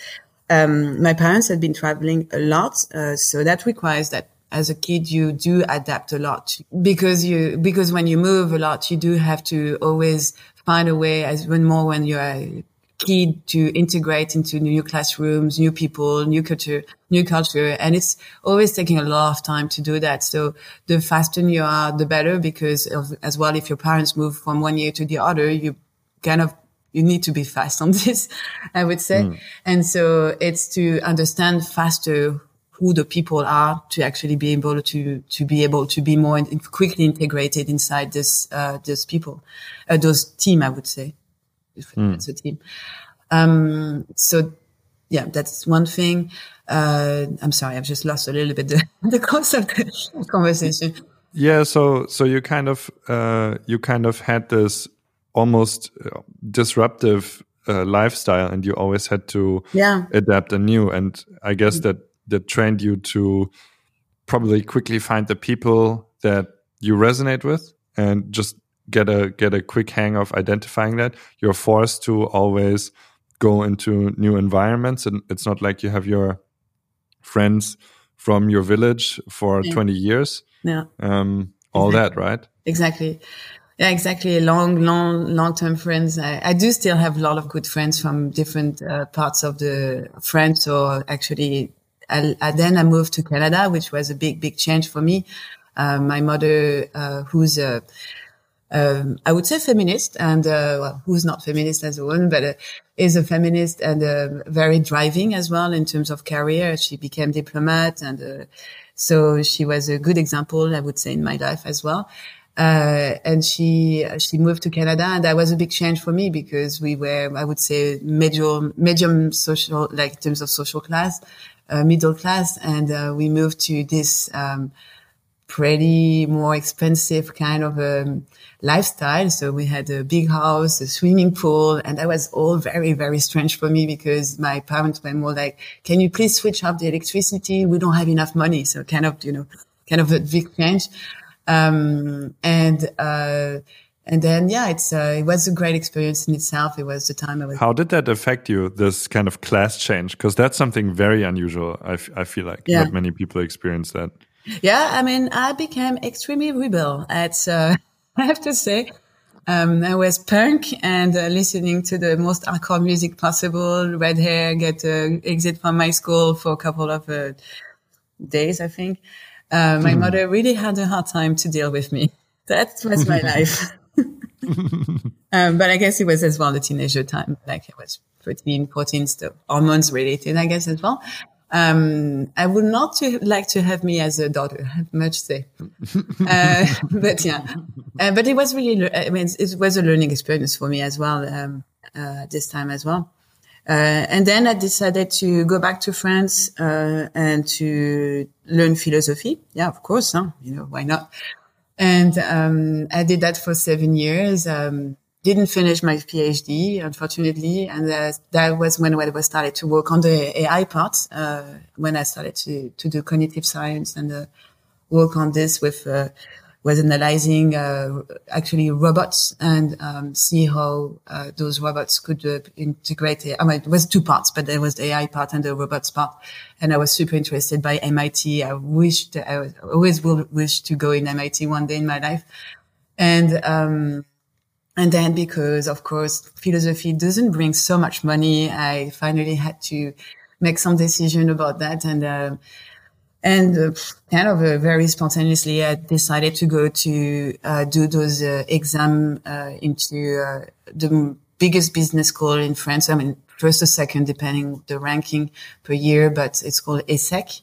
Um, my parents had been traveling a lot, uh, so that requires that as a kid you do adapt a lot because you because when you move a lot you do have to always find a way as even more when you're a kid to integrate into new classrooms, new people, new culture, new culture. And it's always taking a lot of time to do that. So the faster you are, the better because of, as well, if your parents move from one year to the other, you kind of you need to be fast on this, I would say. Mm. And so it's to understand faster who the people are to actually be able to to be able to be more in, quickly integrated inside this uh, this people, uh, those team, I would say, if mm. it's a team. Um, so yeah, that's one thing. Uh, I'm sorry, I've just lost a little bit the, the course of the conversation. Yeah, so so you kind of uh, you kind of had this almost uh, disruptive uh, lifestyle, and you always had to yeah. adapt anew. And I guess mm. that that trained you to probably quickly find the people that you resonate with and just get a get a quick hang of identifying that. You're forced to always go into new environments and it's not like you have your friends from your village for yeah. 20 years. Yeah. Um, all exactly. that right? Exactly. Yeah exactly. Long long long term friends. I, I, do still have a lot of good friends from different uh, parts of the france or actually I, I, then I moved to Canada, which was a big, big change for me. Uh, my mother, uh, who's a, um, I would say feminist and, uh, well, who's not feminist as a woman, but uh, is a feminist and uh, very driving as well in terms of career. She became diplomat and, uh, so she was a good example, I would say, in my life as well. Uh, and she she moved to Canada, and that was a big change for me because we were, I would say, medium medium social, like in terms of social class, middle class, and uh, we moved to this um, pretty more expensive kind of um, lifestyle. So we had a big house, a swimming pool, and that was all very, very strange for me because my parents were more like, "Can you please switch off the electricity? We don't have enough money." So kind of, you know, kind of a big change. Um, and uh, and then yeah it's uh, it was a great experience in itself it was the time i was how did that affect you this kind of class change because that's something very unusual I, I feel like yeah. not many people experience that yeah i mean i became extremely rebel at uh, i have to say um, I was punk and uh, listening to the most hardcore music possible, red hair, get uh, exit from my school for a couple of uh, days, I think. Uh, my mm. mother really had a hard time to deal with me. That was my life. Um, but I guess it was as well the teenager time, like it was 13, 14, still hormones related, I guess as well. Um, I would not to, like to have me as a daughter, have much say. uh, but yeah, uh, but it was really, I mean, it was a learning experience for me as well, um, uh, this time as well. Uh, and then I decided to go back to France, uh, and to learn philosophy. Yeah, of course, huh? you know, why not? And um, I did that for seven years. Um, didn't finish my PhD, unfortunately, and uh, that was when I was started to work on the AI part. Uh, when I started to to do cognitive science and uh, work on this with uh, was analyzing uh, actually robots and um, see how uh, those robots could uh, integrate. I mean, it was two parts, but there was the AI part and the robots part. And I was super interested by MIT. I wished I always will wish to go in MIT one day in my life. And um, and then because of course philosophy doesn't bring so much money, I finally had to make some decision about that and. Uh, and uh, kind of uh, very spontaneously, I decided to go to uh, do those uh, exam uh, into uh, the biggest business school in France. I mean, first or second, depending the ranking per year, but it's called ESSEC.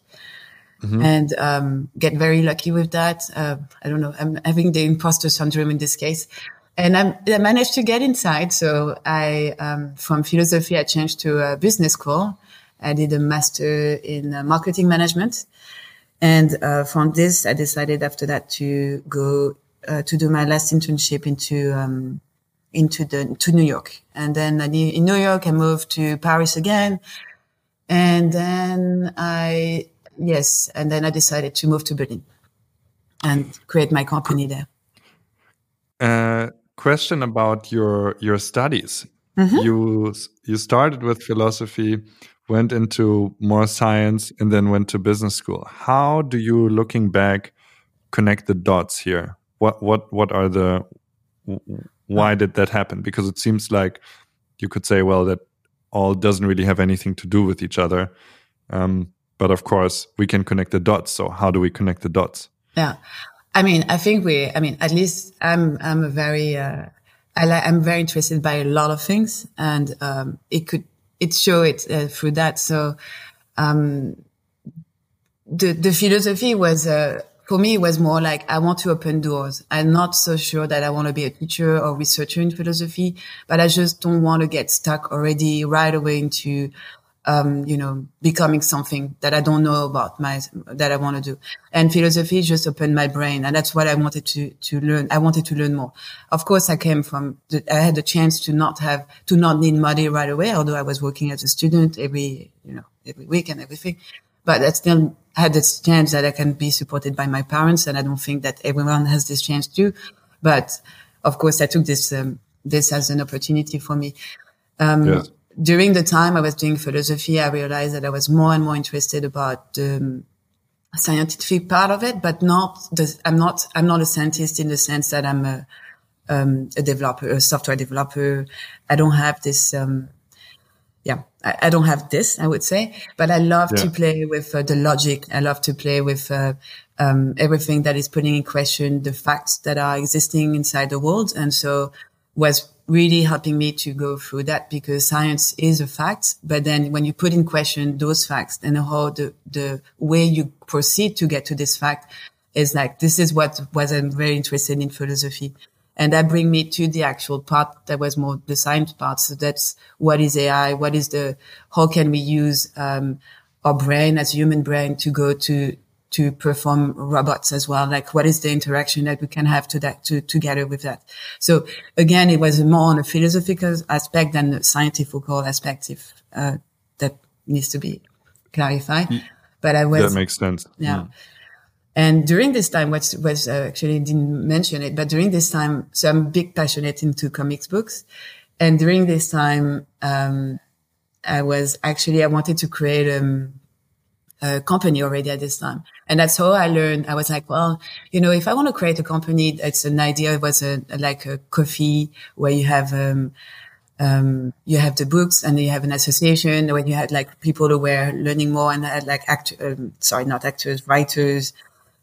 mm-hmm. and um, get very lucky with that. Uh, I don't know. I'm having the imposter syndrome in this case. And I'm, i managed to get inside. So I, um, from philosophy, I changed to a business school. I did a master in uh, marketing management. And uh, from this, I decided after that to go uh, to do my last internship into um, into the to New York. And then in New York, I moved to Paris again. And then I yes, and then I decided to move to Berlin and create my company there. Uh, question about your your studies. Mm -hmm. You you started with philosophy, went into more science, and then went to business school. How do you, looking back, connect the dots here? What what what are the why did that happen? Because it seems like you could say, well, that all doesn't really have anything to do with each other. Um, but of course, we can connect the dots. So how do we connect the dots? Yeah. I mean, I think we, I mean, at least I'm, I'm a very, uh, I I'm very interested by a lot of things and, um, it could, it show it uh, through that. So, um, the, the philosophy was, uh, for me, it was more like I want to open doors. I'm not so sure that I want to be a teacher or researcher in philosophy, but I just don't want to get stuck already right away into um, you know, becoming something that I don't know about my, that I want to do. And philosophy just opened my brain. And that's what I wanted to, to learn. I wanted to learn more. Of course, I came from, the, I had the chance to not have, to not need money right away, although I was working as a student every, you know, every week and everything. But I still had this chance that I can be supported by my parents. And I don't think that everyone has this chance too. But of course, I took this, um, this as an opportunity for me. Um, during the time I was doing philosophy, I realized that I was more and more interested about the scientific part of it, but not the, I'm not, I'm not a scientist in the sense that I'm a, um, a developer, a software developer. I don't have this, um, yeah, I, I, don't have this, I would say, but I love yeah. to play with uh, the logic. I love to play with, uh, um, everything that is putting in question the facts that are existing inside the world. And so was really helping me to go through that because science is a fact. But then when you put in question those facts and how the, the way you proceed to get to this fact is like, this is what was I'm very interested in philosophy. And that bring me to the actual part that was more the science part. So that's what is AI? What is the, how can we use, um, our brain as human brain to go to, to perform robots as well. Like what is the interaction that we can have to that, to, together with that? So again, it was more on a philosophical aspect than a scientific aspect if, uh, that needs to be clarified. But I was. That makes sense. Yeah. Mm. And during this time, what was uh, actually didn't mention it, but during this time, so I'm big passionate into comics books. And during this time, um, I was actually, I wanted to create, um, a company already at this time. And that's how I learned. I was like, well, you know, if I want to create a company, it's an idea. It was a, like a coffee where you have, um, um, you have the books and you have an association where you had like people who were learning more and had like act, um, sorry, not actors, writers.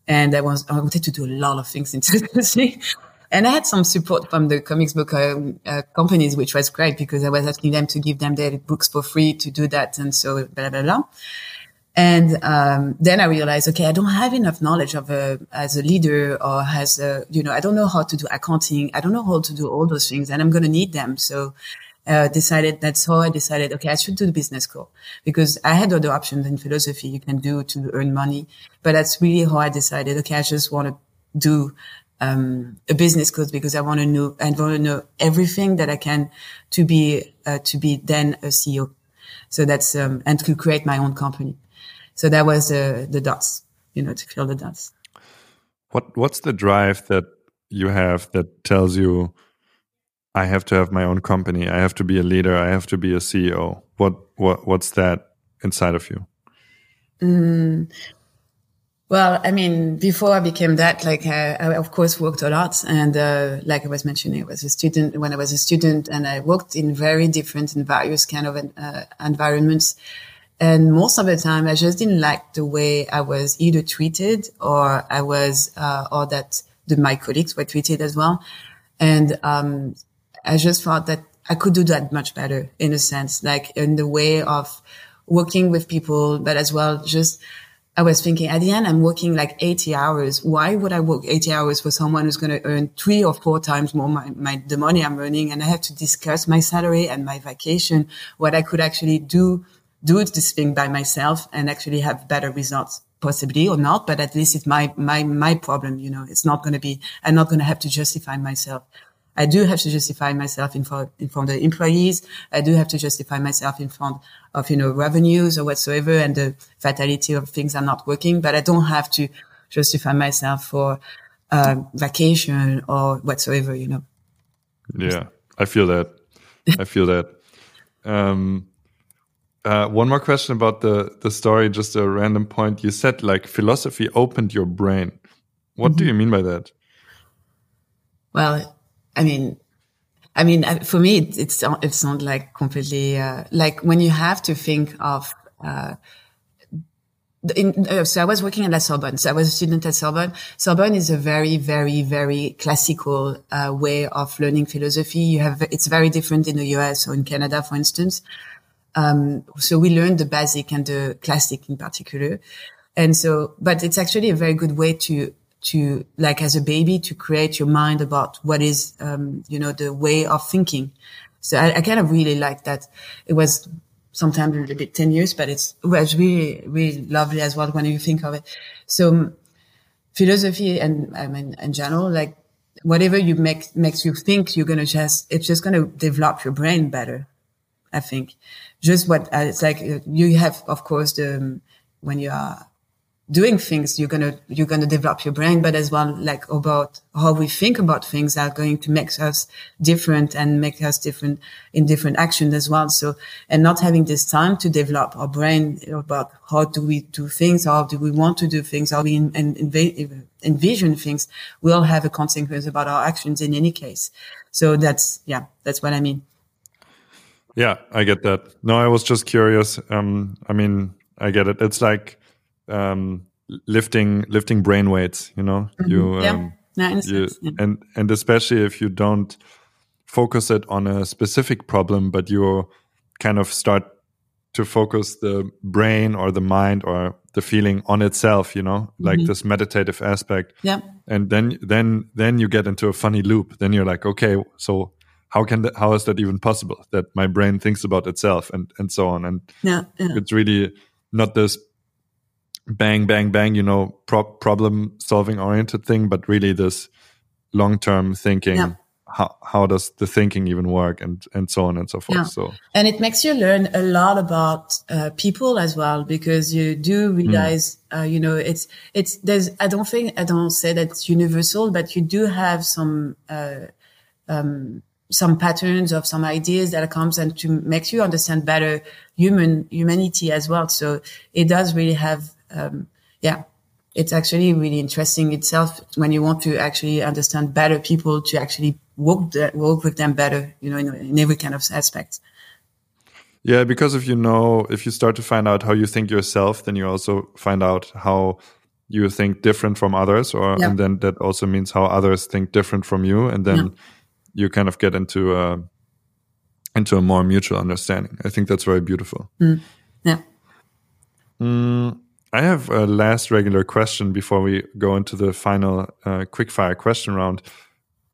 And I was, I wanted to do a lot of things And I had some support from the comics book um, uh, companies, which was great because I was asking them to give them their books for free to do that. And so blah, blah, blah. And um, then I realized, okay, I don't have enough knowledge of a, as a leader or as a, you know, I don't know how to do accounting. I don't know how to do all those things, and I'm going to need them. So uh, decided that's how I decided. Okay, I should do the business school because I had other options in philosophy you can do to earn money, but that's really how I decided. Okay, I just want to do um, a business school because I want to know and want to know everything that I can to be uh, to be then a CEO. So that's um, and to create my own company. So that was the the dots, you know, to fill the dots. What what's the drive that you have that tells you I have to have my own company, I have to be a leader, I have to be a CEO? What what what's that inside of you? Mm, well, I mean, before I became that, like, I, I of course worked a lot. And, uh, like I was mentioning, I was a student when I was a student and I worked in very different and various kind of uh, environments. And most of the time, I just didn't like the way I was either treated or I was, uh, or that the, my colleagues were treated as well. And, um, I just thought that I could do that much better in a sense, like in the way of working with people, but as well, just I was thinking at the end, I'm working like 80 hours. Why would I work 80 hours for someone who's going to earn three or four times more my, my, the money I'm earning? And I have to discuss my salary and my vacation, what I could actually do, do this thing by myself and actually have better results possibly or not, but at least it's my, my, my problem. You know, it's not going to be, I'm not going to have to justify myself. I do have to justify myself in front, in front of the employees. I do have to justify myself in front of, you know, revenues or whatsoever and the fatality of things are not working, but I don't have to justify myself for uh, vacation or whatsoever, you know. Yeah, I feel that. I feel that. Um, uh, one more question about the the story, just a random point. You said like philosophy opened your brain. What mm -hmm. do mm-hmm. you mean by that? Well, I mean, I mean, uh, for me, it, it's it's not like completely uh, like when you have to think of. Uh, in, uh, so I was working at La Sorbonne. So I was a student at Sorbonne. Sorbonne is a very, very, very classical uh, way of learning philosophy. You have it's very different in the US or in Canada, for instance. Um, so we learned the basic and the classic in particular. And so, but it's actually a very good way to to like as a baby to create your mind about what is um, you know the way of thinking. So I, I, kind of really like that. It was sometimes a little bit tenuous but it's it was really really lovely as well when you think of it. So um, philosophy and i mean in general like whatever you make makes you think you're gonna just it's just gonna develop your brain better i think just what uh, it's like uh, you have of course the um, when you are doing things you're gonna you're gonna develop your brain but as well like about how we think about things are going to make us different and make us different in different actions as well. So and not having this time to develop our brain about how do we do things how do we want to do things how we envision things will have a consequence about our actions in any case. So that's yeah that's what i mean yeah i get that no i was just curious um i mean i get it it's like um, lifting lifting brain weights. You know, mm -hmm. you, um, yeah. you yeah. and and especially if you don't focus it on a specific problem, but you kind of start to focus the brain or the mind or the feeling on itself you know like mm -hmm. this meditative aspect yeah and then then then you get into a funny loop then you're like okay so how can that, how is that even possible that my brain thinks about itself and and so on and yeah, yeah. it's really not this bang, bang, bang, you know, pro problem solving oriented thing, but really this long term thinking. Yeah. How, how does the thinking even work and, and so on and so forth. So, and it makes you learn a lot about, uh, people as well, because you do realize, mm. uh, you know, it's, it's, there's, I don't think, I don't say that's universal, but you do have some, uh, um, some patterns of some ideas that comes and to make you understand better human humanity as well. So it does really have um, yeah, it's actually really interesting itself when you want to actually understand better people to actually work the, work with them better, you know, in, in every kind of aspect. Yeah, because if you know, if you start to find out how you think yourself, then you also find out how you think different from others, or yeah. and then that also means how others think different from you, and then yeah. You kind of get into a into a more mutual understanding. I think that's very beautiful. Mm. Yeah. Mm, I have a last regular question before we go into the final uh, quickfire question round.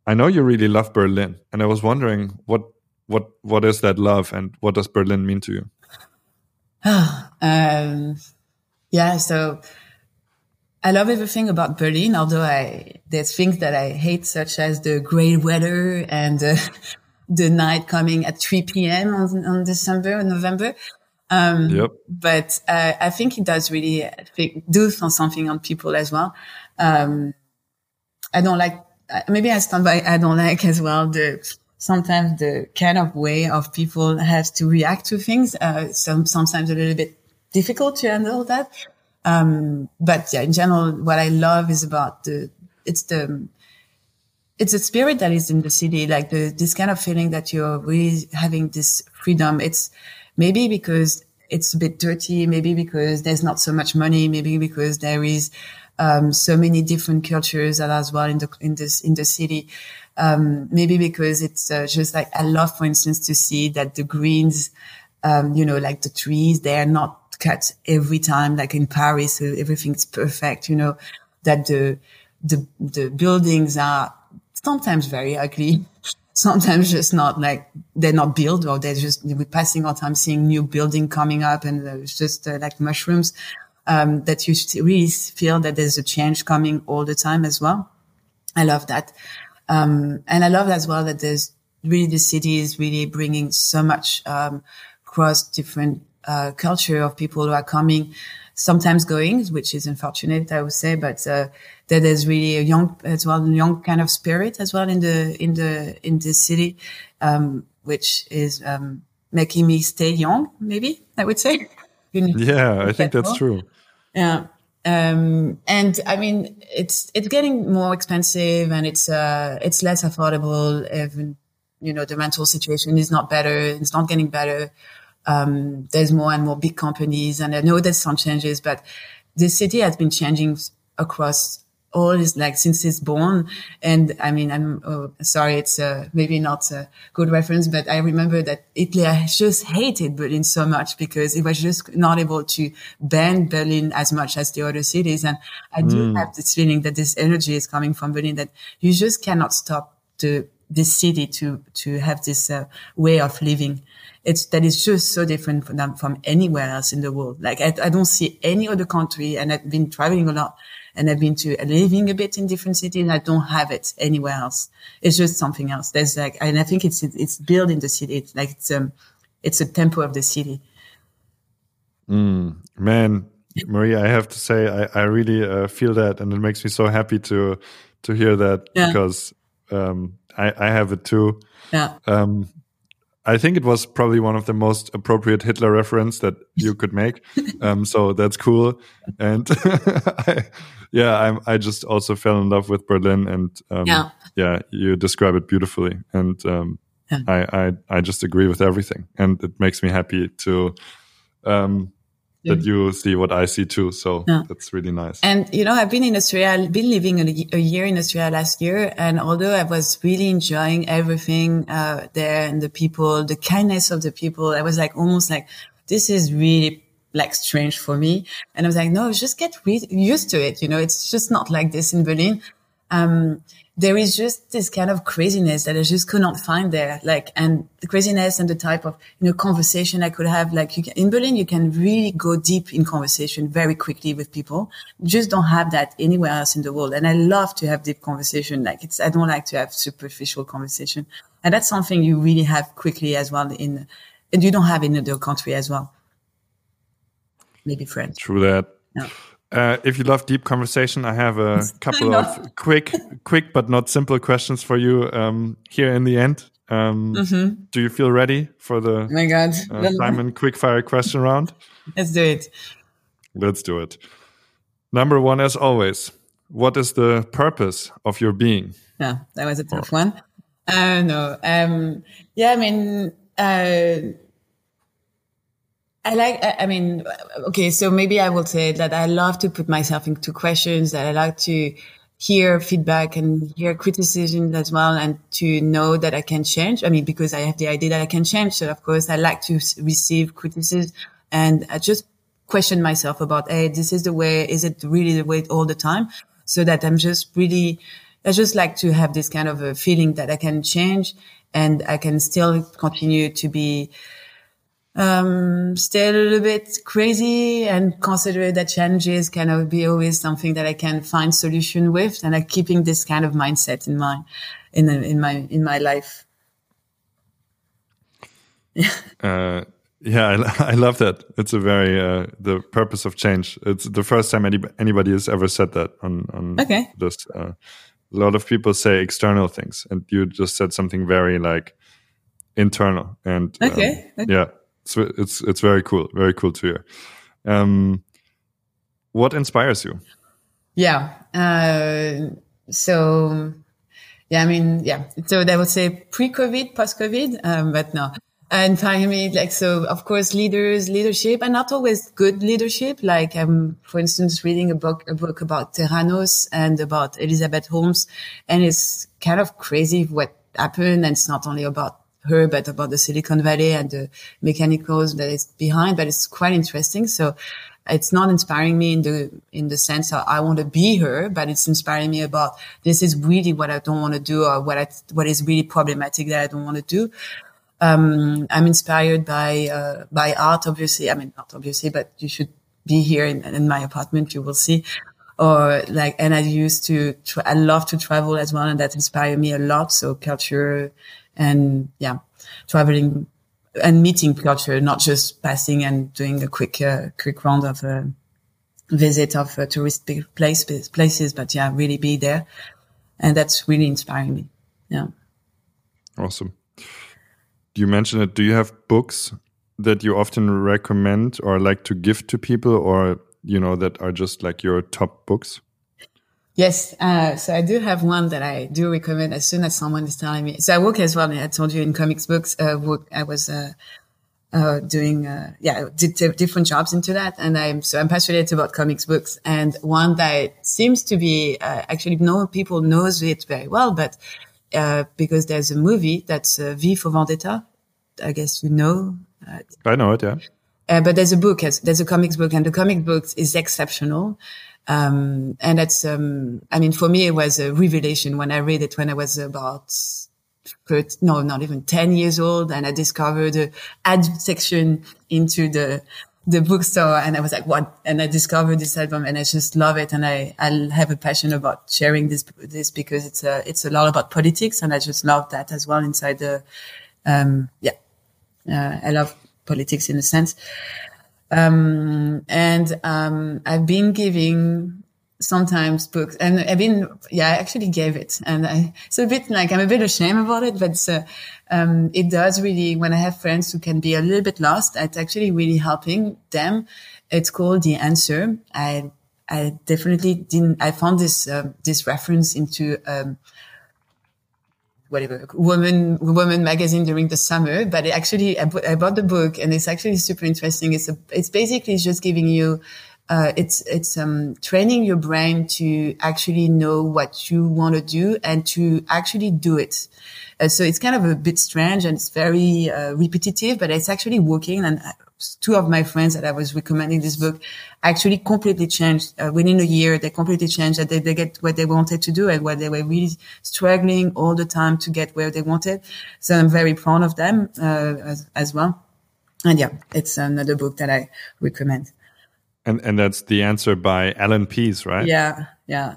I know you really love Berlin, and I was wondering what what what is that love, and what does Berlin mean to you? um, yeah, so I love everything about Berlin, although I there's things that I hate, such as the gray weather and uh, the night coming at 3 p.m. on, on December, November. Um, yep. But uh, I think it does really think, do something on people as well. Um, I don't like, maybe I stand by, I don't like as well the, sometimes the kind of way of people has to react to things. Uh, some, sometimes a little bit difficult to handle that. Um, but yeah, in general, what I love is about the, it's the, it's a spirit that is in the city, like the, this kind of feeling that you're really having this freedom. It's, Maybe because it's a bit dirty, maybe because there's not so much money, maybe because there is um, so many different cultures that as well in the in this in the city. Um, maybe because it's uh, just like I love, for instance, to see that the greens, um, you know, like the trees, they are not cut every time, like in Paris, everything's perfect, you know, that the, the, the buildings are sometimes very ugly, sometimes just not like they're not built or they're just, we're passing our time seeing new building coming up and it's just uh, like mushrooms, um, that you really feel that there's a change coming all the time as well. I love that. Um, and I love as well that there's really the city is really bringing so much, um, cross different, uh, culture of people who are coming, sometimes going, which is unfortunate, I would say, but, uh, that there's really a young, as well, young kind of spirit as well in the, in the, in the city, um, which is, um, making me stay young, maybe I would say. yeah, I think that's true. Yeah. Um, and I mean, it's, it's getting more expensive and it's, uh, it's less affordable. Even, you know, the rental situation is not better. It's not getting better. Um, there's more and more big companies and I know there's some changes, but the city has been changing across all is like since it's born. And I mean, I'm oh, sorry, it's uh, maybe not a good reference, but I remember that Hitler just hated Berlin so much because it was just not able to bend Berlin as much as the other cities. And I do mm. have this feeling that this energy is coming from Berlin that you just cannot stop the this city to to have this uh, way of living. It's that is just so different from, from anywhere else in the world. Like I, I don't see any other country, and I've been traveling a lot and I've been to living a bit in different cities. I don't have it anywhere else. It's just something else. There's like, and I think it's, it's built in the city. It's like, it's, um, it's a tempo of the city. Mm, man, Maria, I have to say, I, I really uh, feel that, and it makes me so happy to to hear that yeah. because um, I, I have it too. Yeah. Um, I think it was probably one of the most appropriate Hitler reference that you could make. Um, so that's cool. And I, yeah, I'm, I just also fell in love with Berlin and, um, yeah. yeah, you describe it beautifully. And, um, yeah. I, I, I just agree with everything and it makes me happy to, that you see what I see too. So yeah. that's really nice. And, you know, I've been in Australia, I've been living a, a, year in Australia last year. And although I was really enjoying everything, uh, there and the people, the kindness of the people, I was like, almost like, this is really like strange for me. And I was like, no, just get re- used to it. You know, it's just not like this in Berlin. Um, there is just this kind of craziness that I just could not find there. Like, and the craziness and the type of, you know, conversation I could have. Like can, in Berlin, you can really go deep in conversation very quickly with people. You just don't have that anywhere else in the world. And I love to have deep conversation. Like it's, I don't like to have superficial conversation. And that's something you really have quickly as well in, and you don't have in other country as well. Maybe France. True that. Yeah. Uh, if you love deep conversation, I have a couple of quick, quick but not simple questions for you um, here in the end. Um, mm -hmm. Do you feel ready for the oh my God uh, Simon quickfire question round? Let's do it. Let's do it. Number one, as always, what is the purpose of your being? Yeah, that was a tough or one. Uh, no, um, yeah, I mean, uh, I like, I mean, okay, so maybe I will say that I love to put myself into questions, that I like to hear feedback and hear criticism as well, and to know that I can change. I mean, because I have the idea that I can change. So of course, I like to receive criticism and I just question myself about, hey, this is the way, is it really the way all the time? So that I'm just really, I just like to have this kind of a feeling that I can change and I can still continue to be, um, stay a little bit crazy and consider that challenges can of be always something that I can find solution with and I'm keeping this kind of mindset in my, in, in my, in my life. Yeah. Uh, yeah, I, I, love that. It's a very, uh, the purpose of change. It's the first time any, anybody has ever said that on, on okay. this. Uh, a lot of people say external things and you just said something very like internal and okay. Um, okay. yeah it's it's it's very cool, very cool to hear. Um, what inspires you? Yeah. Uh, so yeah, I mean, yeah. So they would say pre-COVID, post-COVID, um, but no. And finally, like, so of course, leaders, leadership, and not always good leadership. Like, um, for instance, reading a book, a book about Theranos and about Elizabeth Holmes. And it's kind of crazy what happened. And it's not only about her, but about the Silicon Valley and the mechanicals that is behind. But it's quite interesting. So it's not inspiring me in the in the sense that I want to be her, but it's inspiring me about this is really what I don't want to do or what I, what is really problematic that I don't want to do. Um, I'm inspired by uh, by art, obviously. I mean, not obviously, but you should be here in, in my apartment. You will see. Or like, and I used to, tra- I love to travel as well, and that inspired me a lot. So culture and yeah, traveling and meeting culture, not just passing and doing a quick, uh, quick round of a uh, visit of uh, tourist place, places, but yeah, really be there. And that's really inspiring me. Yeah. Awesome. You mentioned it. Do you have books that you often recommend or like to give to people or, you know, that are just like your top books? Yes. Uh, so I do have one that I do recommend as soon as someone is telling me. So I work as well. I told you in comics books, uh, work, I was, uh, uh, doing, uh, yeah, did different jobs into that. And I'm, so I'm passionate about comics books and one that seems to be, uh, actually no people knows it very well, but, uh, because there's a movie that's, uh, V for Vendetta. I guess you know. I know it. Yeah. but there's a book, there's a comics book and the comic book is exceptional. Um, and that's, um, I mean, for me, it was a revelation when I read it when I was about, no, not even 10 years old. And I discovered the ad section into the, the bookstore and I was like, what? And I discovered this album and I just love it. And I, I have a passion about sharing this, this because it's a, it's a lot about politics. And I just love that as well inside the, um, yeah, uh, I love politics in a sense. Um, and, um, I've been giving sometimes books and I've been, yeah, I actually gave it and I, it's a bit like, I'm a bit ashamed about it, but, uh, um, it does really, when I have friends who can be a little bit lost, it's actually really helping them. It's called The Answer. I, I definitely didn't, I found this, uh, this reference into, um, whatever woman woman magazine during the summer but actually I, I, bought the book and it's actually super interesting. It's a, it's basically just giving you uh, it's it's um, training your brain to actually know what you want to do and to actually do it. Uh, so it's kind of a bit strange and it's very uh, repetitive but it's actually working and two of my friends that I was recommending this book actually completely changed uh, within a year. They completely changed that they, they get what they wanted to do and what they were really struggling all the time to get where they wanted. So I'm very proud of them uh, as, as well. And yeah, it's another book that I recommend. And and that's the answer by Allan Pease, right? Yeah, yeah.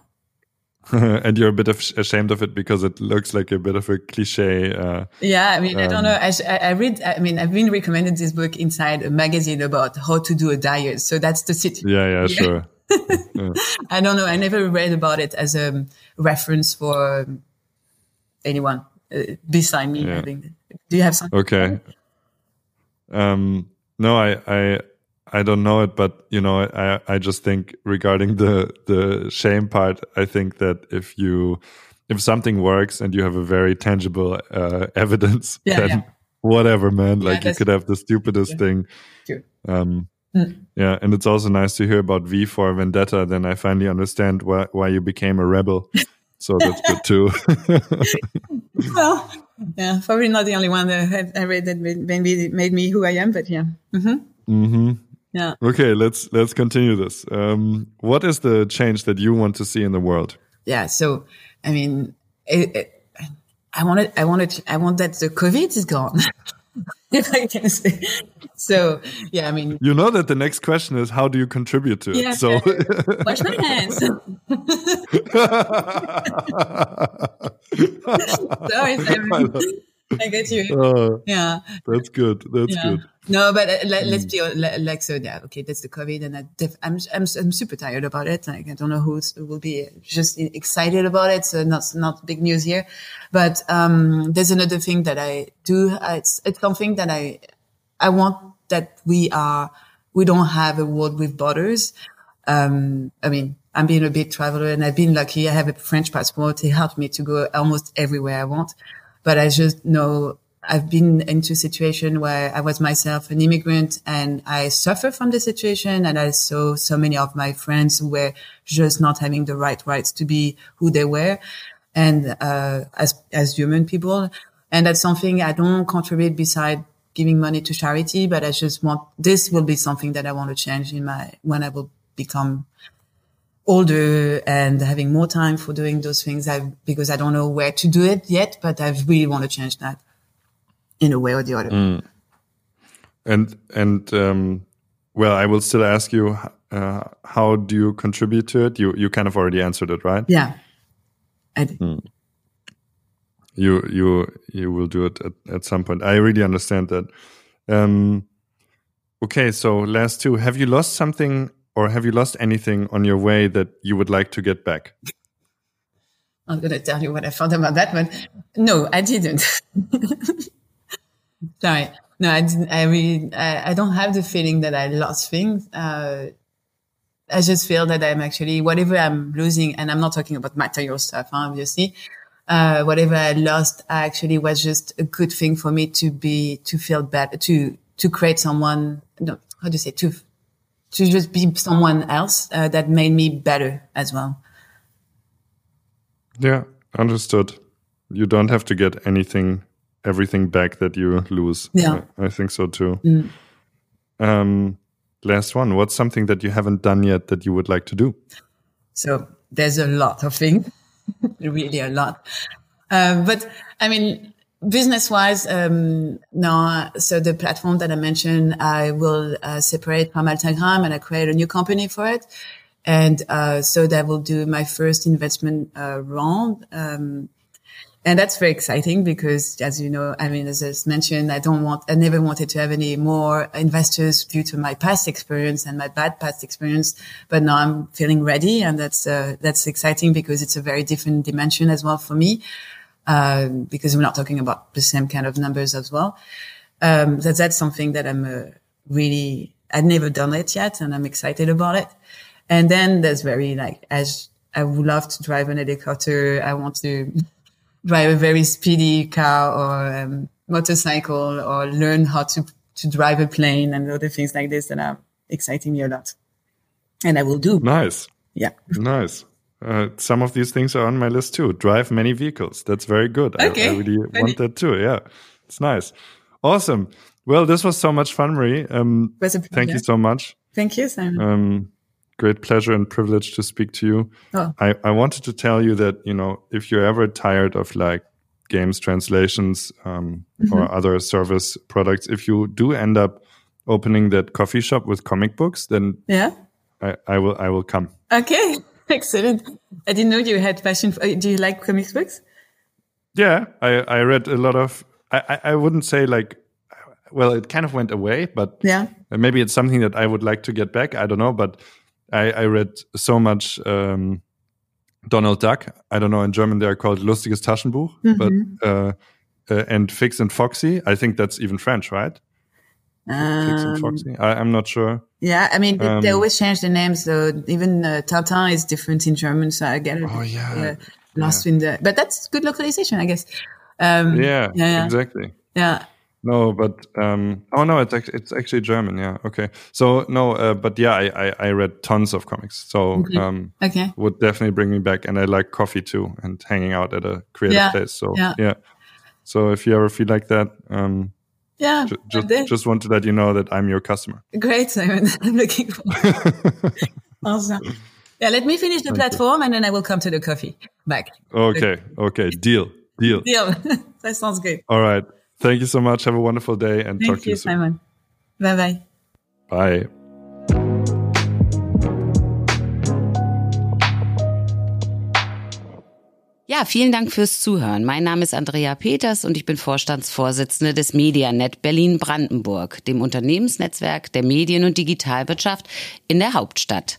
and you're a bit of ashamed of it because it looks like a bit of a cliche. Uh, yeah, I mean, um, I don't know. I, I, read. I mean, I've been recommended this book inside a magazine about how to do a diet. So that's the city. Yeah, yeah, sure. yeah. I don't know. I never read about it as a reference for anyone uh, beside me. Yeah. Do you have something? Okay. Um, no, I, I, I don't know it, but you know, I I just think regarding the the shame part, I think that if you if something works and you have a very tangible uh, evidence, yeah, then yeah. whatever, man. Yeah, like you could have the stupidest thing. Um, mm. Yeah, and it's also nice to hear about V for Vendetta. Then I finally understand why why you became a rebel. so that's good too. well, yeah, probably not the only one that I read that maybe made me who I am, but yeah. Mm-hmm. Mm-hmm. Yeah. Okay, let's let's continue this. Um, what is the change that you want to see in the world? Yeah. So, I mean, it, it, I wanted, I wanted, I want that the COVID is gone. if I can say. So, yeah, I mean, you know that the next question is how do you contribute to yeah, it? So, wash my hands. Sorry, I get you. Uh, yeah. That's good. That's yeah. good. No, but uh, let, us mm. be like so. Yeah, okay, that's the COVID, and I def- I'm I'm I'm super tired about it. Like I don't know who will be just excited about it. So not not big news here, but um, there's another thing that I do. Uh, it's it's something that I I want that we are we don't have a world with borders. Um, I mean, I'm being a big traveler, and I've been lucky. I have a French passport. It helped me to go almost everywhere I want. But I just know I've been into a situation where I was myself an immigrant and I suffer from the situation. And I saw so many of my friends who were just not having the right rights to be who they were. And, uh, as, as human people. And that's something I don't contribute beside giving money to charity, but I just want, this will be something that I want to change in my, when I will become older and having more time for doing those things. I, because I don't know where to do it yet, but I really want to change that in a way or the other. Mm. And, and, um, well, I will still ask you, uh, how do you contribute to it? You, you kind of already answered it, right? Yeah. I did. Mm you you you will do it at, at some point. I really understand that. Um, okay, so last two. Have you lost something or have you lost anything on your way that you would like to get back? I'm going to tell you what I thought about that one. No, I didn't. Sorry. No, I didn't. I really, I, I, don't have the feeling that I lost things. Uh, I just feel that I'm actually, whatever I'm losing, and I'm not talking about material stuff, obviously, uh, whatever I lost I actually was just a good thing for me to be, to feel better, to, to create someone, no, how do you say, to, to just be someone else uh, that made me better as well. Yeah, understood. You don't have to get anything, everything back that you lose. Yeah. I, I think so too. Mm. Um, last one. What's something that you haven't done yet that you would like to do? So there's a lot of things. really a lot. Uh, but I mean, business wise, um, no. So the platform that I mentioned, I will uh, separate from Altagram and I create a new company for it. And, uh, so that will do my first investment, uh, round. Um, and that's very exciting because, as you know, I mean, as I mentioned, I don't want, I never wanted to have any more investors due to my past experience and my bad past experience. But now I'm feeling ready, and that's uh, that's exciting because it's a very different dimension as well for me. Uh, because we're not talking about the same kind of numbers as well. Um, that that's something that I'm uh, really I've never done it yet, and I'm excited about it. And then there's very like as I would love to drive an helicopter. I want to drive a very speedy car or um, motorcycle or learn how to, to drive a plane and other things like this that are exciting me a lot. And I will do. Nice. Yeah. Nice. Uh, some of these things are on my list too. Drive many vehicles. That's very good. Okay. I, I really want that too. Yeah. It's nice. Awesome. Well, this was so much fun, Marie. Um, thank you so much. Thank you, Simon. Um, great pleasure and privilege to speak to you. Oh. I, I wanted to tell you that, you know, if you're ever tired of like games translations um, mm -hmm. or other service products, if you do end up opening that coffee shop with comic books, then yeah, I, I will I will come. Okay, excellent. I didn't know you had passion. For, do you like comic books? Yeah, I I read a lot of. I I, I wouldn't say like well, it kind of went away, but yeah, maybe it's something that I would like to get back. I don't know, but I, I read so much um, Donald Duck. I don't know in German they are called Lustiges Taschenbuch, mm -hmm. but uh, uh, and Fix and Foxy. I think that's even French, right? Um, Foxy. I, am not sure. Yeah, I mean um, they always change the names. So even uh, Tintin is different in German. So I get it. Oh yeah, lost yeah. in the. But that's good localization, I guess. Um, yeah, yeah, exactly. Yeah. No, but um, oh no, it's actually, it's actually German. Yeah, okay. So no, uh, but yeah, I, I, I read tons of comics. So okay. um, okay, would definitely bring me back, and I like coffee too, and hanging out at a creative yeah. place. So yeah. yeah. So if you ever feel like that, um, yeah, ju just just want to let you know that I'm your customer. Great, Simon. I'm looking forward. awesome. Yeah, let me finish the Thank platform, you. and then I will come to the coffee back. Okay, okay, deal, deal, deal. that sounds good. All right. Thank you so much. Have a wonderful day and Thank talk to you, soon. Simon. Bye bye. Bye. Ja, vielen Dank fürs Zuhören. Mein Name ist Andrea Peters und ich bin Vorstandsvorsitzende des Medianet Berlin-Brandenburg, dem Unternehmensnetzwerk der Medien- und Digitalwirtschaft in der Hauptstadt.